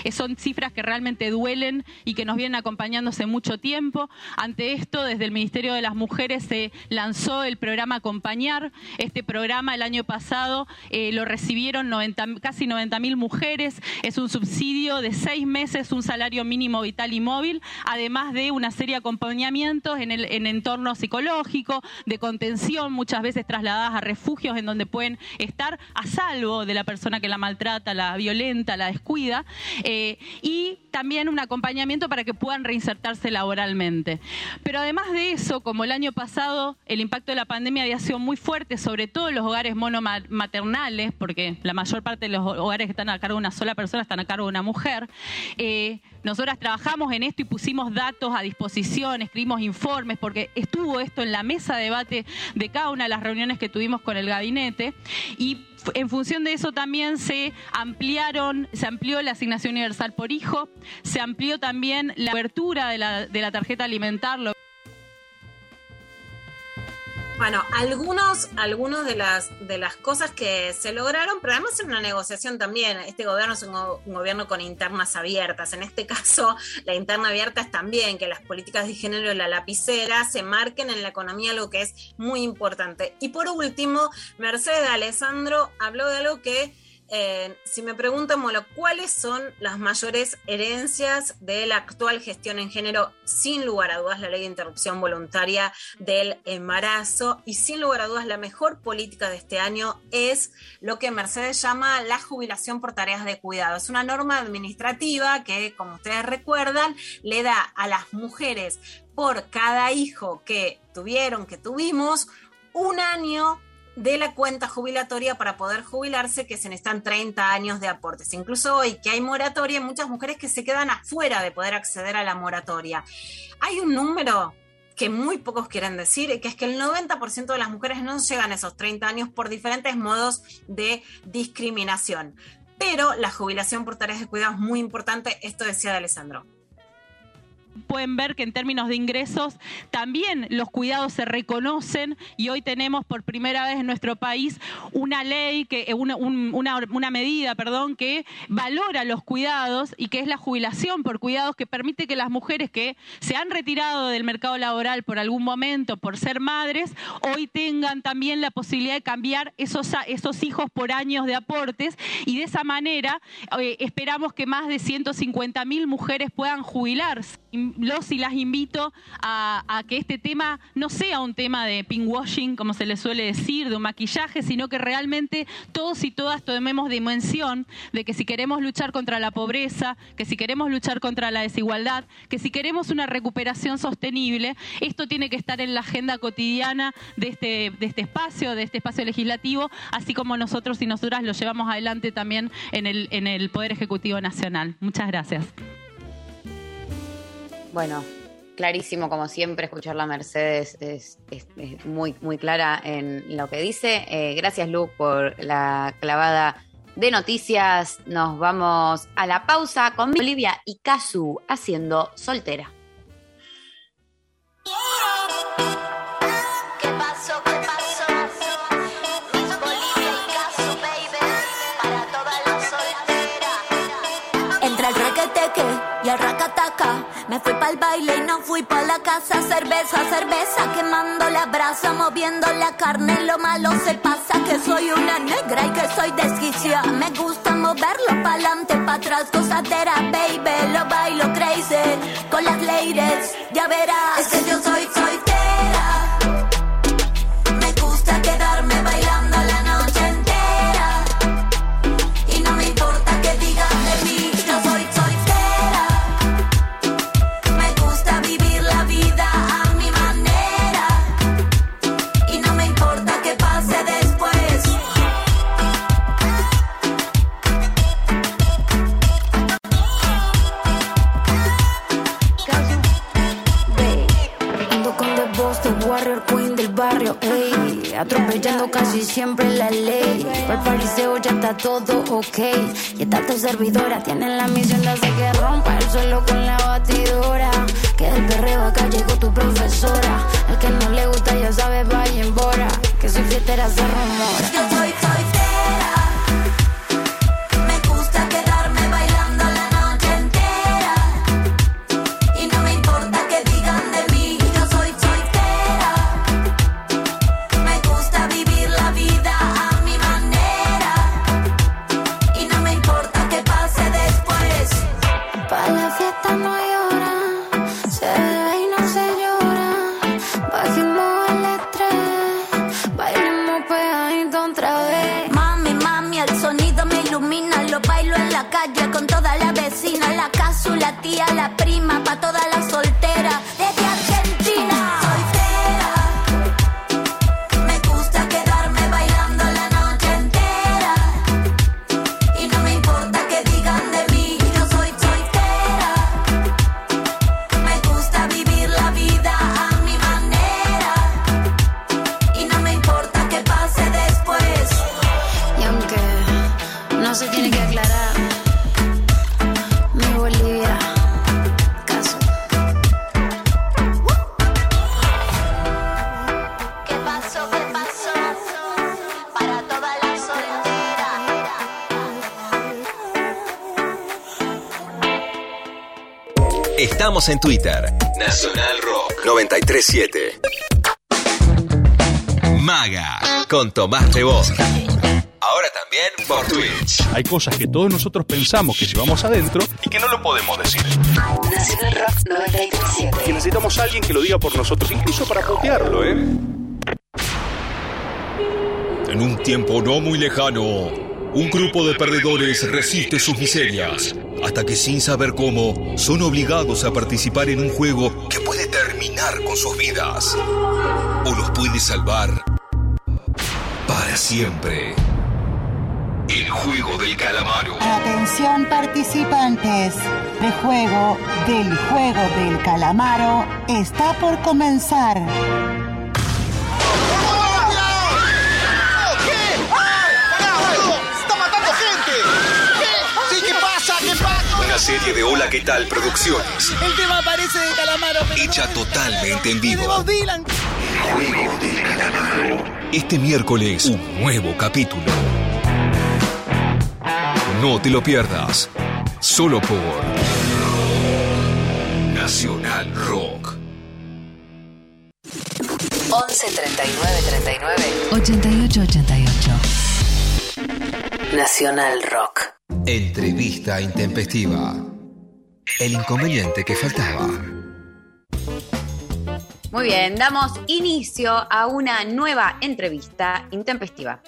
eh, son cifras que realmente duelen y que nos vienen acompañando hace mucho tiempo. Ante esto, desde el Ministerio de las Mujeres se lanzó el programa Acompañar. Este programa el año pasado eh, lo recibieron 90 casi 90 mil mujeres. Es un subsidio de seis meses, un salario mínimo vital y móvil, además de una serie de acompañamientos en el en entorno psicológico, de contención, muchas veces trasladadas a refugios en donde pueden estar a salvo de la persona que la maltrata, la violenta, la descuida, eh, y también un acompañamiento para que puedan reinsertarse laboralmente. Pero además de eso, como el año pasado el impacto de la pandemia había sido muy fuerte, sobre todo en los hogares monomaternales, porque la mayor parte de los hogares que están a cargo de una sola persona están a cargo de una mujer, eh, nosotras trabajamos en esto y pusimos datos a disposición, escribimos informes, porque estuvo esto en la mesa de debate de cada una de las reuniones que tuvimos con el gabinete y en función de eso también se ampliaron, se amplió la asignación universal por hijo, se amplió también la apertura de la, de la tarjeta alimentar. Bueno, algunos, algunos de las de las cosas que se lograron, pero además en una negociación también. Este gobierno es un gobierno con internas abiertas. En este caso, la interna abierta es también que las políticas de género y la lapicera se marquen en la economía, lo que es muy importante. Y por último, Mercedes Alessandro habló de algo que eh, si me preguntan, bueno, ¿cuáles son las mayores herencias de la actual gestión en género? Sin lugar a dudas, la ley de interrupción voluntaria del embarazo y sin lugar a dudas, la mejor política de este año es lo que Mercedes llama la jubilación por tareas de cuidado. Es una norma administrativa que, como ustedes recuerdan, le da a las mujeres por cada hijo que tuvieron, que tuvimos, un año de la cuenta jubilatoria para poder jubilarse, que se necesitan 30 años de aportes. Incluso hoy que hay moratoria, hay muchas mujeres que se quedan afuera de poder acceder a la moratoria. Hay un número que muy pocos quieren decir, que es que el 90% de las mujeres no llegan a esos 30 años por diferentes modos de discriminación. Pero la jubilación por tareas de cuidado es muy importante, esto decía de Alessandro. Pueden ver que en términos de ingresos también los cuidados se reconocen y hoy tenemos por primera vez en nuestro país una ley, que eh, una, un- una, medida, perdón, que valora los cuidados y que es la jubilación por cuidados que permite que las mujeres que se han retirado del mercado laboral por algún momento por ser madres, hoy tengan también la posibilidad de cambiar esos, esos hijos por años de aportes y de esa manera eh, esperamos que más de 150 mil mujeres puedan jubilarse. Los y las invito a, que este tema no sea un tema de pinkwashing, como se le suele decir, de un maquillaje, sino que realmente todos y todas tomemos dimensión de que si queremos luchar contra la pobreza, que si queremos luchar contra la desigualdad, que si queremos una recuperación sostenible, esto tiene que estar en la agenda cotidiana de este, de este espacio, de este espacio legislativo, así como nosotros y nosotras lo llevamos adelante también en el, en el Poder Ejecutivo Nacional. Muchas gracias. Bueno, clarísimo como siempre, escuchar la Mercedes es, es- es muy, muy clara en lo que dice. Eh, gracias Lu por la clavada de noticias. Nos vamos a la pausa con Olivia y Kazu haciendo soltera. Me fui pa'l baile y no fui pa' la casa. Cerveza, cerveza, quemando la brasa Moviendo la carne, lo malo se pasa Que soy una negra y que soy desquiciada Me gusta moverlo pa'lante, pa' atrás Gozadera, baby, lo bailo crazy Con las ladies, ya verás. Es que yo soy soltera Atropellando casi siempre la ley. Por pariseo ya está todo ok. Y esta tu servidora tiene la misión de hacer que rompa el suelo con la batidora. Que del perreo acá llegó tu profesora. El que no le gusta ya sabe, vaya en bora. Que soy fiestera se rumora. En Twitter. Nacional Rock 937. Maga con Tomás Rebos. Ahora también por Twitch. Hay cosas que todos nosotros pensamos que llevamos adentro y que no lo podemos decir. Nacional Rock 937. Y necesitamos a alguien que lo diga por nosotros, incluso para putearlo, ¿eh? En un tiempo no muy lejano, un grupo de perdedores resiste sus miserias, hasta que sin saber cómo, son obligados a participar en un juego que puede terminar con sus vidas. O los puede salvar para siempre. El juego del calamaro. Atención participantes, el juego del juego del calamaro está por comenzar. Una serie de Hola ¿Qué tal Producciones, El tema parece de calamaro. pero hecha totalmente en vivo. Bob Dylan. Juego del calamaro. Este miércoles, un nuevo capítulo. No te lo pierdas. Solo por Nacional Rock. 11 39 39 88 88. Nacional Rock. Entrevista intempestiva. El inconveniente que faltaba. Muy bien, damos inicio a una nueva entrevista intempestiva.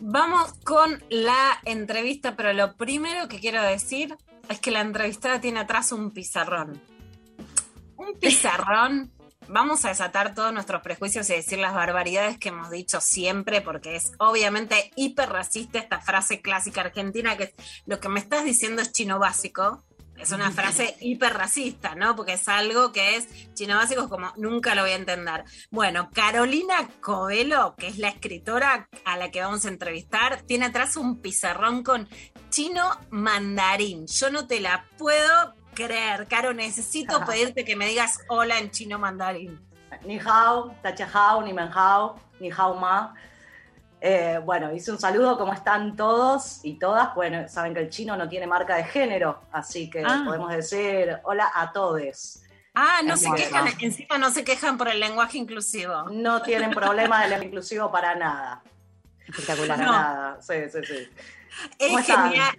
Vamos con la entrevista, pero lo primero que quiero decir es que la entrevistada tiene atrás un pizarrón. Un pizarrón. Vamos a desatar todos nuestros prejuicios y decir las barbaridades que hemos dicho siempre, porque es obviamente hiper racista esta frase clásica argentina que es, lo que me estás diciendo es chino básico. Es una frase hiper racista, ¿no? Porque es algo que es chino básico, es como nunca lo voy a entender. Bueno, Carolina Covelo, que es la escritora a la que vamos a entrevistar, tiene atrás un pizarrón con chino mandarín. Yo no te la puedo creer. Caro, necesito pedirte que me digas hola en chino mandarín. Ni hao, tacha hao, ni men hao, ni hao ma. Eh, bueno, hice un saludo, ¿cómo están todos y todas? Bueno, saben que el chino no tiene marca de género, así que Ah. podemos decir hola a todos. Ah, no se quejan, encima no se quejan por el lenguaje inclusivo. No tienen problema del lenguaje inclusivo para nada. Espectacular. Para No. nada, sí, sí, sí. ¿Cómo Es genial,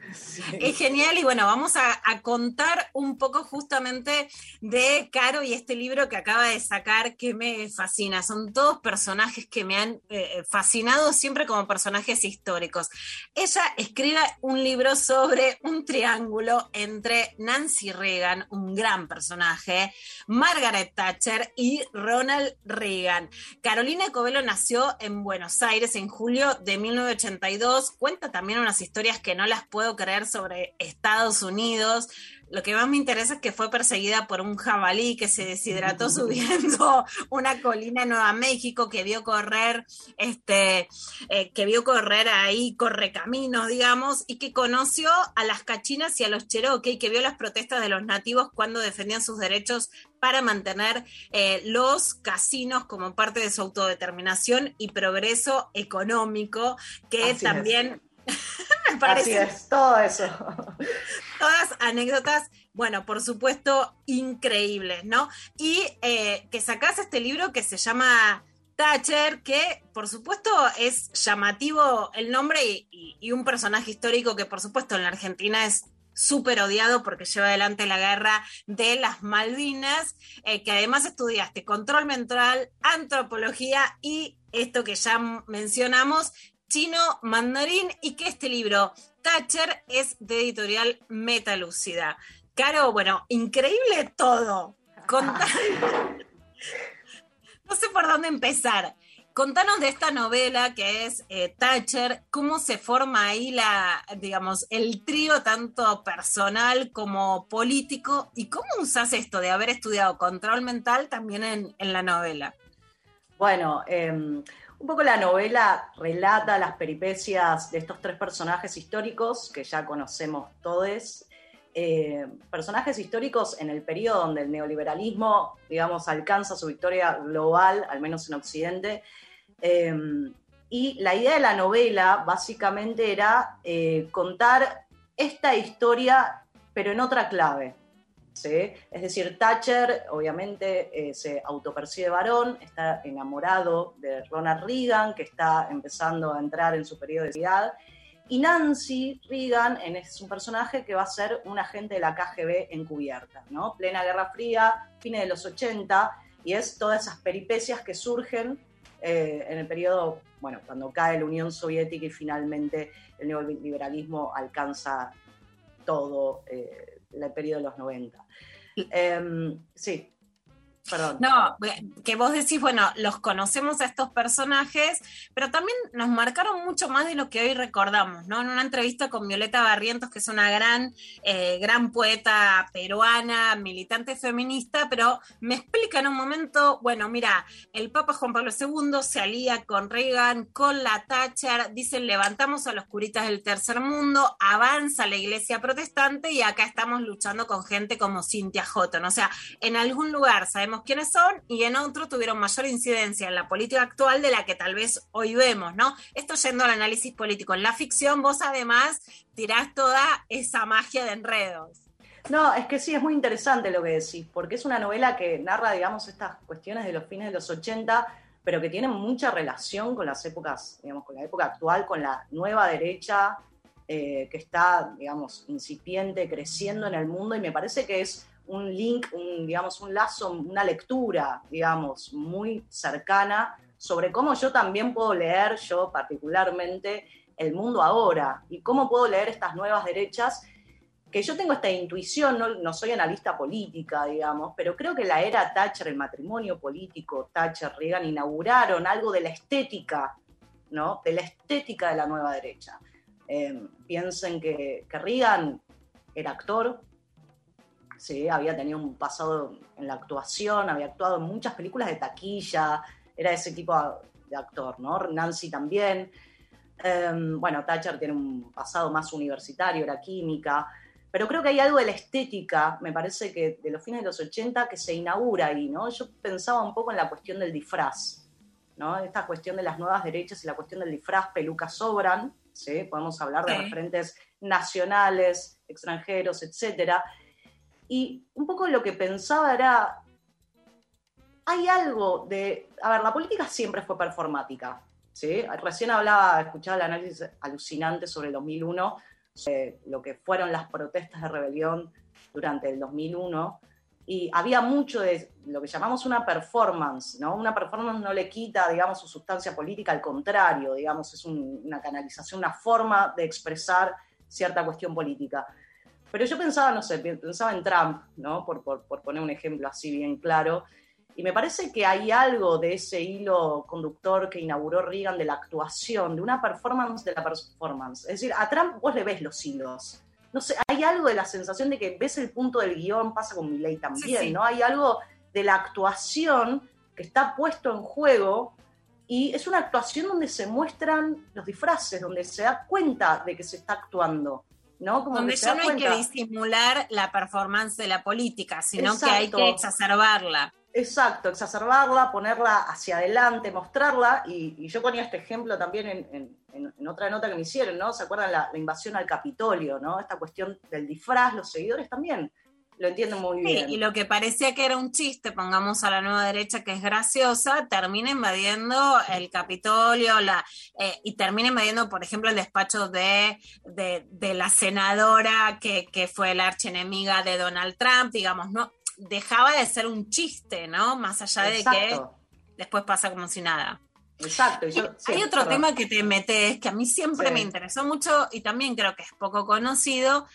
es genial y bueno, vamos a, a contar un poco justamente de Caro y este libro que acaba de sacar que me fascina. Son todos personajes que me han eh, fascinado siempre como personajes históricos. Ella escribe un libro sobre un triángulo entre Nancy Reagan, un gran personaje, Margaret Thatcher y Ronald Reagan. Carolina Covelo nació en Buenos Aires en julio de 1982. Cuenta también unas historias que no las puedo creer sobre Estados Unidos. Lo que más me interesa es que fue perseguida por un jabalí que se deshidrató subiendo una colina en Nueva México, que vio correr, este, eh, que vio correr ahí correcaminos, digamos, y que conoció a las cachinas y a los Cherokee, que vio las protestas de los nativos cuando defendían sus derechos para mantener eh, los casinos como parte de su autodeterminación y progreso económico, que Así es. también Así es, todo eso. todas anécdotas, bueno, por supuesto, increíbles, ¿no? Y eh, que sacás este libro que se llama Thatcher, que por supuesto es llamativo el nombre y, y- y un personaje histórico que por supuesto en la Argentina es súper odiado porque lleva adelante la guerra de las Malvinas, eh, que además estudiaste control mental, antropología y esto que ya mencionamos, chino mandarín, y que este libro, Thatcher, es de editorial Metalúcida. Caro, bueno, increíble todo. Contá- no sé por dónde empezar. Contanos de esta novela que es eh, Thatcher, cómo se forma ahí la, digamos, el trío tanto personal como político y cómo usas esto de haber estudiado control mental también en, en la novela. Bueno, eh, un poco la novela relata las peripecias de estos tres personajes históricos que ya conocemos todos. Eh, personajes históricos en el periodo donde el neoliberalismo, digamos, alcanza su victoria global, al menos en Occidente. Eh, y la idea de la novela básicamente era eh, contar esta historia, pero en otra clave. ¿Sí? Es decir, Thatcher obviamente eh, se autopercibe varón, está enamorado de Ronald Reagan, que está empezando a entrar en su periodo de edad, y Nancy Reagan es un personaje que va a ser un agente de la KGB encubierta, ¿no? Plena Guerra Fría, fines de los 80, y es todas esas peripecias que surgen eh, en el periodo, bueno, cuando cae la Unión Soviética y finalmente el neoliberalismo alcanza todo eh, el periodo de los 90. Em, sí, perdón. No, que vos decís, bueno, los conocemos a estos personajes, pero también nos marcaron mucho más de lo que hoy recordamos, ¿no? En una entrevista con Violeta Barrientos, que es una gran, eh, gran poeta peruana, militante feminista, pero me explica en un momento, bueno, mira, el Papa Juan Pablo II se alía con Reagan, con la Thatcher, dicen levantamos a los curitas del tercer mundo, avanza la iglesia protestante y acá estamos luchando con gente como Cynthia Houghton. O sea, en algún lugar sabemos quiénes son y en otro tuvieron mayor incidencia en la política actual de la que tal vez hoy vemos, ¿no? Esto yendo al análisis político. En la ficción vos además tirás toda esa magia de enredos. No, es que sí, es muy interesante lo que decís, porque es una novela que narra, digamos, estas cuestiones de los fines de los 80, pero que tienen mucha relación con las épocas, digamos, con la época actual, con la nueva derecha eh, que está, digamos, incipiente, creciendo en el mundo, y me parece que es un link, un, digamos, un lazo, una lectura, digamos, muy cercana sobre cómo yo también puedo leer, yo particularmente, el mundo ahora, y cómo puedo leer estas nuevas derechas que yo tengo esta intuición, no, no soy analista política, digamos, pero creo que la era Thatcher, el matrimonio político Thatcher-Reagan, inauguraron algo de la estética, ¿no? De la estética de la nueva derecha. Eh, piensen que, que Reagan era actor, sí, había tenido un pasado en la actuación, había actuado en muchas películas de taquilla, era ese tipo de actor, ¿no? Nancy también. Eh, bueno, Thatcher tiene un pasado más universitario, era química. Pero creo que hay algo de la estética, me parece que de los fines de los 80, que se inaugura ahí, ¿no? Yo pensaba un poco en la cuestión del disfraz, ¿no? Esta cuestión de las nuevas derechas y la cuestión del disfraz, pelucas sobran, ¿sí? Podemos hablar de referentes nacionales, extranjeros, etcétera. Y un poco lo que pensaba era, hay algo de, a ver, la política siempre fue performática, ¿sí? Recién hablaba, escuchaba el análisis alucinante sobre el 2001, sobre lo que fueron las protestas de rebelión durante el 2001, y había mucho de lo que llamamos una performance, ¿no? Una performance no le quita, digamos, su sustancia política, al contrario, digamos, es un- una canalización, una forma de expresar cierta cuestión política. Pero yo pensaba, no sé, pensaba en Trump, ¿no? Por, por- por poner un ejemplo así bien claro. Y me parece que hay algo de ese hilo conductor que inauguró Reagan de la actuación, de una performance de la performance. Es decir, a Trump vos le ves los hilos. No sé, hay algo de la sensación de que ves el punto del guion, pasa con Milley también, Sí, sí. ¿no? Hay algo de la actuación que está puesto en juego y es una actuación donde se muestran los disfraces, donde se da cuenta de que se está actuando, ¿no? Como Donde ya no hay que disimular la performance de la política, sino que hay que exacerbarla. Exacto, exacerbarla, ponerla hacia adelante, mostrarla. Y, y yo ponía este ejemplo también en- en otra nota que me hicieron, ¿no? ¿Se acuerdan la, la invasión al Capitolio, ¿no? Esta cuestión del disfraz, los seguidores también lo entienden muy Sí, bien. y lo que parecía que era un chiste, pongamos a la nueva derecha que es graciosa, termina invadiendo el Capitolio la, eh, y termina invadiendo, por ejemplo, el despacho de, de, de la senadora que, que fue la archienemiga de Donald Trump, digamos, no dejaba de ser un chiste, ¿no? Más allá de que después pasa como si nada. Exacto. y yo- sí, Hay otro tema que te metes, que a mí siempre Sí. me interesó mucho y también creo que es poco conocido,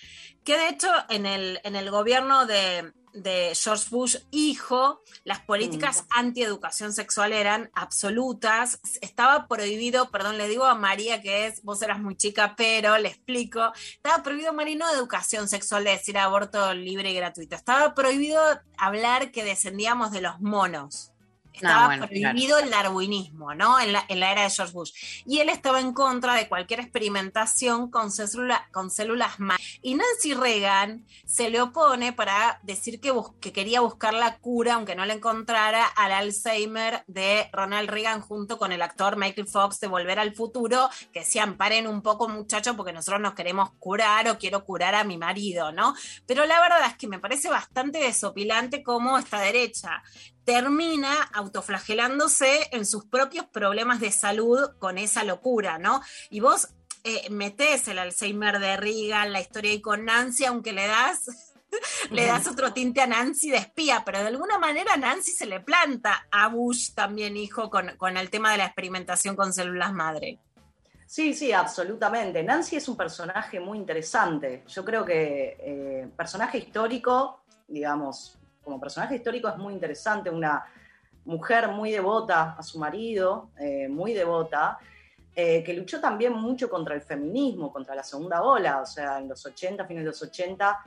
que de hecho en el, en el gobierno de, de George Bush hijo, las políticas antieducación sexual eran absolutas, estaba prohibido, perdón, le digo a María que es, vos eras muy chica, pero le explico, estaba prohibido, María, no educación sexual, de decir aborto libre y gratuito, estaba prohibido hablar que descendíamos de los monos. Estaba bueno, prohibido el darwinismo, ¿no? En la, en la era de George Bush. Y él estaba en contra de cualquier experimentación con, célula- con células madre. Y Nancy Reagan se le opone para decir que, bus- que quería buscar la cura, aunque no la encontrara, al Alzheimer de Ronald Reagan junto con el actor Michael Fox de Volver al Futuro, que decían, paren un poco muchachos porque nosotros nos queremos curar o quiero curar a mi marido, ¿no? Pero la verdad es que me parece bastante desopilante cómo esta derecha termina autoflagelándose en sus propios problemas de salud con esa locura, ¿no? Y vos eh, metés el Alzheimer de Reagan, la historia ahí con Nancy, aunque le das, le das otro tinte a Nancy de espía, pero de alguna manera Nancy se le planta a Bush también, hijo, con, con el tema de la experimentación con células madre. Sí, sí, absolutamente. Nancy es un personaje muy interesante. Yo creo que eh, personaje histórico, digamos, como personaje histórico es muy interesante, una mujer muy devota a su marido, eh, muy devota, eh, que luchó también mucho contra el feminismo, contra la segunda ola, o sea, en los 80, fines de los 80,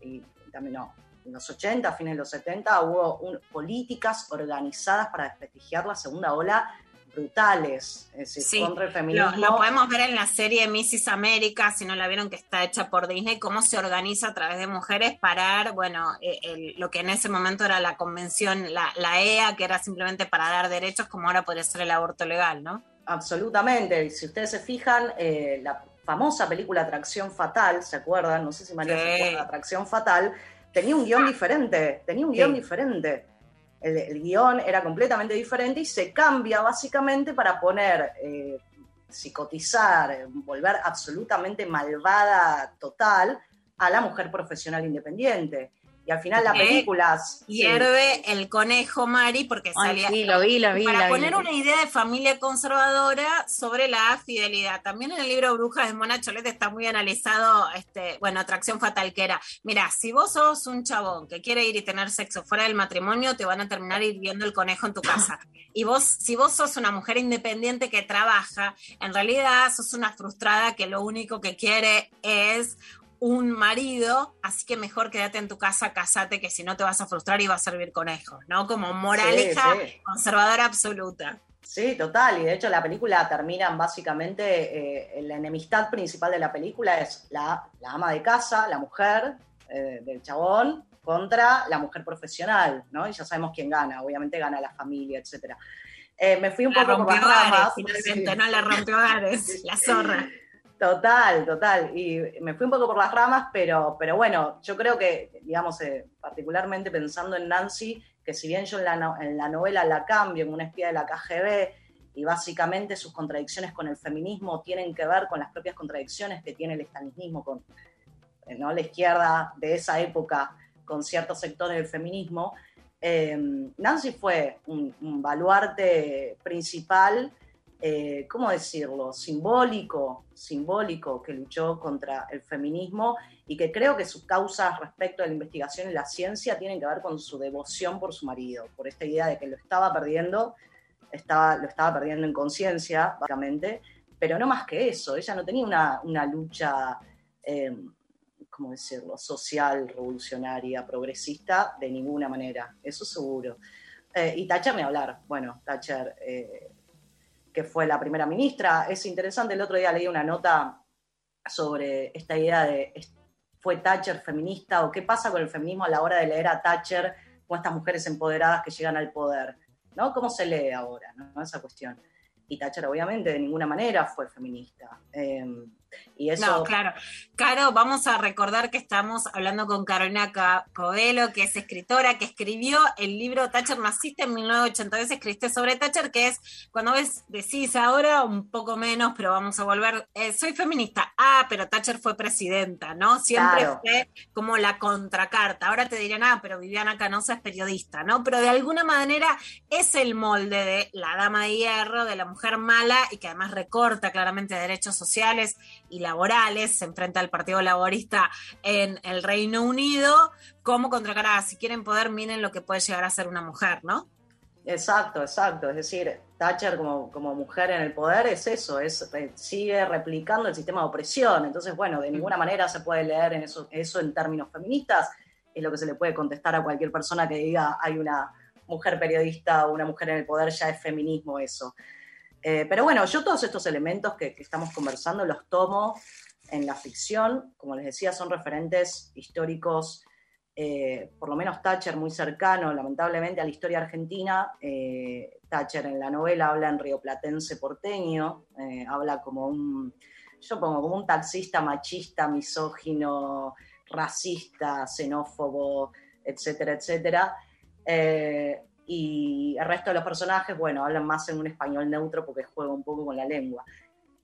y también no, en los 80, fines de los 70, hubo políticas organizadas para desprestigiar la segunda ola brutales, es decir, Sí, contra el feminismo. Lo, lo podemos ver en la serie Mrs. América, si no la vieron, que está hecha por Disney, cómo se organiza a través de mujeres para, bueno, eh, el- lo que en ese momento era la convención, la, la EA, que era simplemente para dar derechos, como ahora podría ser el aborto legal, ¿no? Absolutamente. Y Si ustedes se fijan, eh, la famosa película Atracción Fatal, ¿se acuerdan? No sé si María Sí. se acuerda, Atracción Fatal, tenía un guion diferente, tenía un Sí. guion diferente. El, el guion era completamente diferente y se cambia básicamente para poner, eh, psicotizar, volver absolutamente malvada total a la mujer profesional independiente. Y al final la película... sí. Hierve el conejo Mari porque Ay, salía. sí, lo vi, lo vi, Para lo vi. poner una idea de familia conservadora sobre la fidelidad. También en el libro Brujas de Mona Cholet está muy analizado, este, bueno, atracción fatal que era. Mira, si vos sos un chabón que quiere ir y tener sexo fuera del matrimonio, te van a terminar hirviendo el conejo en tu casa. Y vos, si vos sos una mujer independiente que trabaja, en realidad sos una frustrada que lo único que quiere es un marido, así que mejor quédate en tu casa, casate, que si no te vas a frustrar y vas a servir conejos, ¿no? Como moraleja Sí, sí. conservadora absoluta. Sí, total. Y de hecho la película termina básicamente, eh, la enemistad principal de la película es la, la ama de casa, la mujer eh, del chabón, contra la mujer profesional, ¿no? Y ya sabemos quién gana, obviamente gana la familia, etcétera. Eh, me fui un La poco por las ramas. finalmente, Sí. ¿no? La rompió la zorra. Total, total. Y me fui un poco por las ramas, pero, pero bueno, yo creo que, digamos, eh, particularmente pensando en Nancy, que si bien yo en la, novela la cambio en una espía de la KGB, y básicamente sus contradicciones con el feminismo tienen que ver con las propias contradicciones que tiene el estalinismo con eh, ¿no? la izquierda de esa época con ciertos sectores del feminismo. eh, Nancy fue un baluarte principal eh, ¿cómo decirlo? Simbólico, simbólico, que luchó contra el feminismo y que creo que sus causas respecto a la investigación y la ciencia tienen que ver con su devoción por su marido, por esta idea de que lo estaba perdiendo, estaba, lo estaba perdiendo en conciencia, básicamente, pero no más que eso, ella no tenía una, lucha, eh, ¿cómo decirlo?, social, revolucionaria, progresista, de ninguna manera, eso seguro. Eh, y Thatcher ni hablar, bueno, Thatcher... eh, que fue la primera ministra. Es interesante, el otro día leí una nota sobre esta idea de fue Thatcher feminista o qué pasa con el feminismo a la hora de leer a Thatcher con estas mujeres empoderadas que llegan al poder, ¿no? ¿Cómo se lee ahora, no? Esa cuestión. Y Thatcher obviamente de ninguna manera fue feminista. Eh, y eso... No, claro. Caro, vamos a recordar que estamos hablando con Carolina Ca- Covelo, que es escritora, que escribió el libro Thatcher Naciste en 1982, escribiste sobre Thatcher, que es cuando ves, decís ahora un poco menos, pero vamos a volver, eh, soy feminista, ah, pero Thatcher fue presidenta, ¿no? Siempre Claro. fue como la contracarta. Ahora te dirán, ah, pero Viviana Canosa es periodista, ¿no? Pero de alguna manera es el molde de la dama de hierro, de la mujer mala y que además recorta claramente derechos sociales y laborales, se enfrenta al Partido Laborista en el Reino Unido, como contracara, si quieren poder, miren lo que puede llegar a ser una mujer, ¿no? Exacto, exacto. Es decir, Thatcher como, como mujer en el poder es eso, es, eh, sigue replicando el sistema de opresión. Entonces, bueno, de ninguna manera se puede leer en eso, eso en términos feministas. Es lo que se le puede contestar a cualquier persona que diga hay una mujer periodista o una mujer en el poder ya es feminismo eso. Eh, pero bueno, yo todos estos elementos que, estamos conversando los tomo en la ficción. Como les decía, son referentes históricos, eh, por lo menos Thatcher muy cercano, lamentablemente, a la historia argentina. Eh, Thatcher en la novela habla en rioplatense porteño, eh, habla como un, yo como un taxista machista, misógino, racista, xenófobo, etcétera, etcétera. Y el resto de los personajes, bueno, hablan más en un español neutro porque juega un poco con la lengua.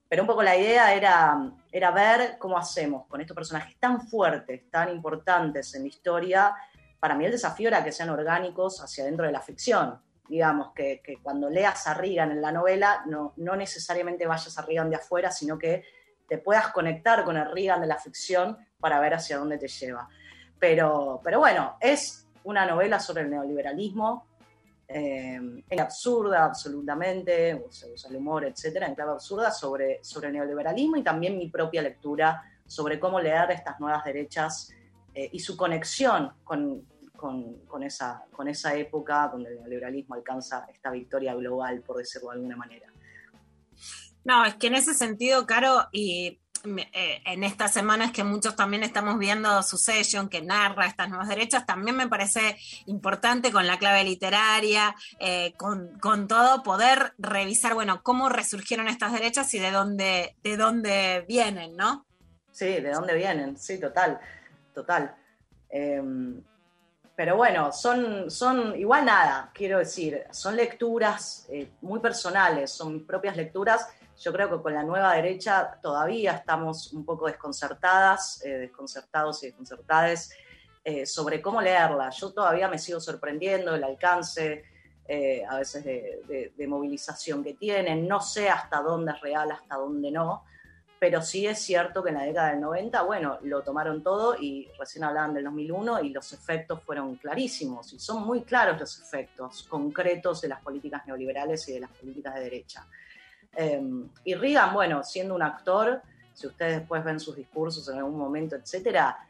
Pero un poco la idea era, era ver cómo hacemos con estos personajes tan fuertes, tan importantes en la historia. Para mí el desafío era que sean orgánicos hacia dentro de la ficción. Digamos, que, que cuando leas a Reagan en la novela, no, no necesariamente vayas a Reagan de afuera, sino que te puedas conectar con el Reagan de la ficción para ver hacia dónde te lleva. Pero, pero bueno, es una novela sobre el neoliberalismo, eh, en absurda absolutamente, se usa el humor, etcétera, en clave absurda sobre, sobre el neoliberalismo y también mi propia lectura sobre cómo leer estas nuevas derechas eh, y su conexión con, con, con esa, con esa época donde el neoliberalismo alcanza esta victoria global, por decirlo de alguna manera. No, es que en ese sentido, Caro, y eh, en estas semanas que muchos también estamos viendo Succession, que narra estas nuevas derechas, también me parece importante con la clave literaria, eh, con, todo, poder revisar, bueno, cómo resurgieron estas derechas y de dónde, de dónde vienen, ¿no? Sí, de dónde vienen, sí, total, total. Eh, pero bueno, son, son igual nada, quiero decir, son lecturas eh, muy personales, son mis propias lecturas. Yo creo que con la nueva derecha todavía estamos un poco desconcertadas, eh, desconcertados y desconcertades eh, sobre cómo leerla. Yo todavía me sigo sorprendiendo el alcance eh, a veces de, de- de movilización que tienen. No sé hasta dónde es real, hasta dónde no pero sí es cierto que en la década del 90, bueno, lo tomaron todo y recién hablaban del 2001 y los efectos fueron clarísimos y son muy claros los efectos concretos de las políticas neoliberales y de las políticas de derecha. Eh, y Reagan, bueno, siendo un actor, si ustedes después ven sus discursos en algún momento, etcétera,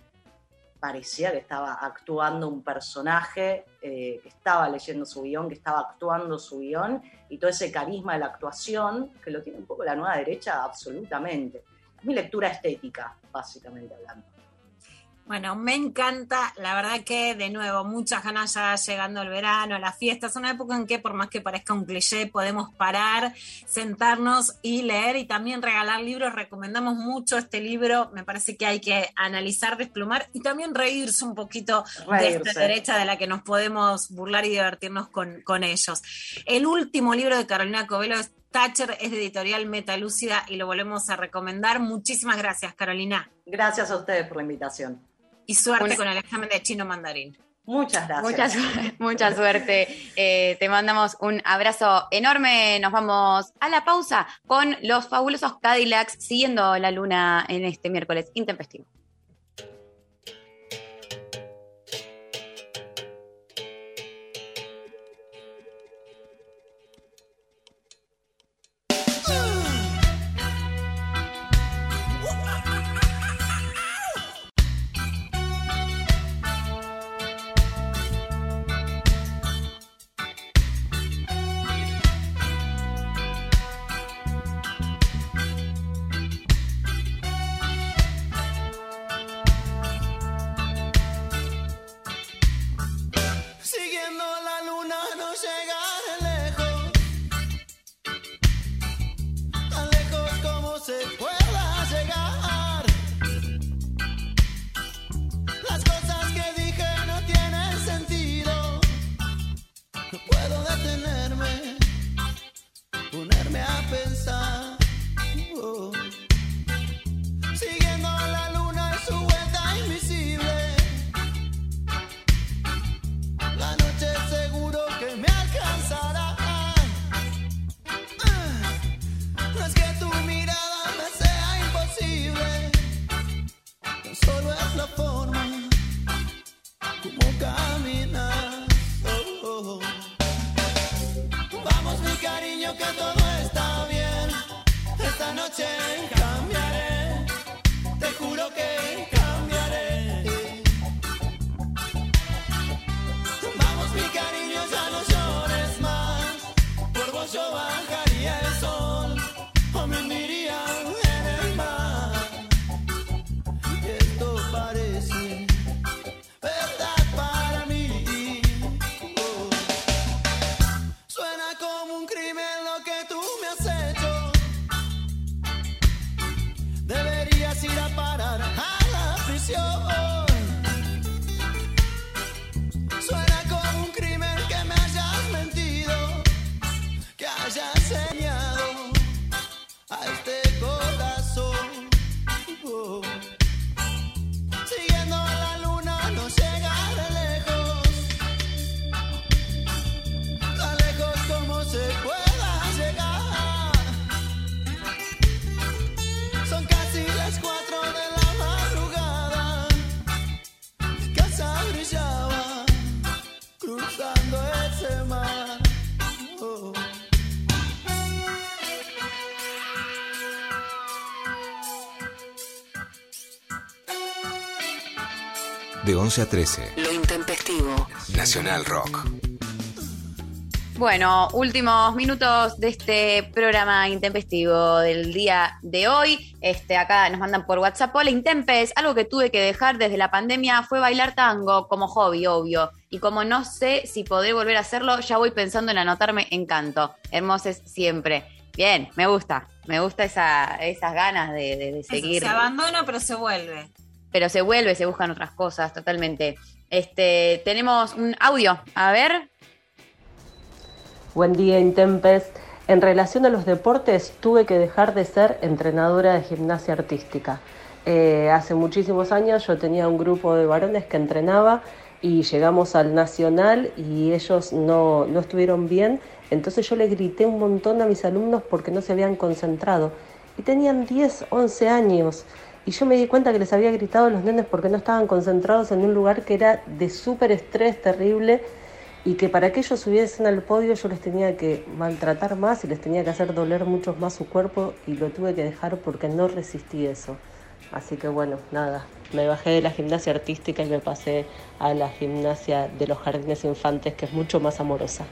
parecía que estaba actuando un personaje, eh, que estaba leyendo su guion, que estaba actuando su guion, y todo ese carisma de la actuación, que lo tiene un poco la nueva derecha, absolutamente. Mi lectura estética, básicamente hablando. Bueno, me encanta, la verdad que de nuevo, muchas ganas ya llegando el verano, las fiestas, una época en que por más que parezca un cliché, podemos parar, sentarnos y leer y también regalar libros. Recomendamos mucho este libro, me parece que hay que analizar, desplumar y también reírse un poquito de esta derecha de la que nos podemos burlar y divertirnos con, con ellos. El último libro de Carolina Covelo es Thatcher, es de editorial Metalúcida y lo volvemos a recomendar. Muchísimas gracias, Carolina. Gracias a ustedes por la invitación. Y suerte Una- con el examen de chino mandarín. Muchas gracias. Mucha, mucha suerte. Eh, te mandamos un abrazo enorme. Nos vamos a la pausa con los fabulosos Cadillacs siguiendo la luna en este miércoles intempestivo. 11 a 13. Lo intempestivo. Nacional Rock. Bueno, últimos minutos de este programa intempestivo del día de hoy. Este, acá nos mandan por WhatsApp. Hola, Intempes. Algo que tuve que dejar desde la pandemia fue bailar tango como hobby, obvio. Y como no sé si podré volver a hacerlo, ya voy pensando en anotarme en canto. Hermoses siempre. Bien, me gusta. Me gusta esa, esas ganas de, de- de Eso, seguir. se abandona, pero se vuelve. Pero se vuelve, se buscan otras cosas, totalmente. Este, tenemos un audio. A ver. Buen día, Intempes. En relación a los deportes, tuve que dejar de ser entrenadora de gimnasia artística. Eh, hace muchísimos años yo tenía un grupo de varones que entrenaba y llegamos al nacional y ellos no, no estuvieron bien. Entonces yo le grité un montón a mis alumnos porque no se habían concentrado. Y tenían 10, 11 años. Y yo me di cuenta que les había gritado a los nenes porque no estaban concentrados en un lugar que era de súper estrés terrible y que para que ellos subiesen al podio yo les tenía que maltratar más y les tenía que hacer doler mucho más su cuerpo y lo tuve que dejar porque no resistí eso. Así que bueno, nada, me bajé de la gimnasia artística y me pasé a la gimnasia de los jardines infantes que es mucho más amorosa.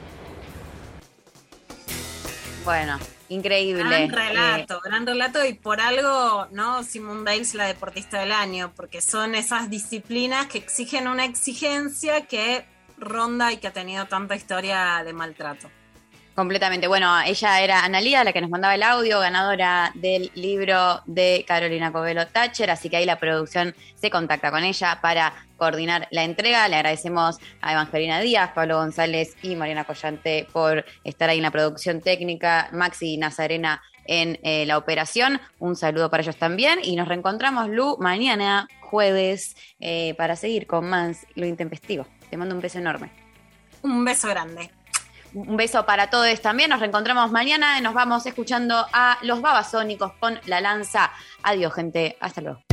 Bueno, increíble. Gran Eh, relato, gran relato y por algo, ¿no? Simone Biles la deportista del año, porque son esas disciplinas que exigen una exigencia que ronda y que ha tenido tanta historia de maltrato. Completamente. Bueno, ella era Analia, la que nos mandaba el audio, ganadora del libro de Carolina Covelo Thatcher, así que ahí la producción se contacta con ella para coordinar la entrega. Le agradecemos a Evangelina Díaz, Pablo González y Mariana Collante por estar ahí en la producción técnica, Maxi Nazarena en eh, la operación. Un saludo para ellos también y nos reencontramos, Lu, mañana, jueves, eh, para seguir con más Lo Intempestivo. Te mando un beso enorme. Un beso grande. Un beso para todos también. Nos reencontramos mañana y nos vamos escuchando a los babasónicos con la lanza. Adiós, gente. Hasta luego.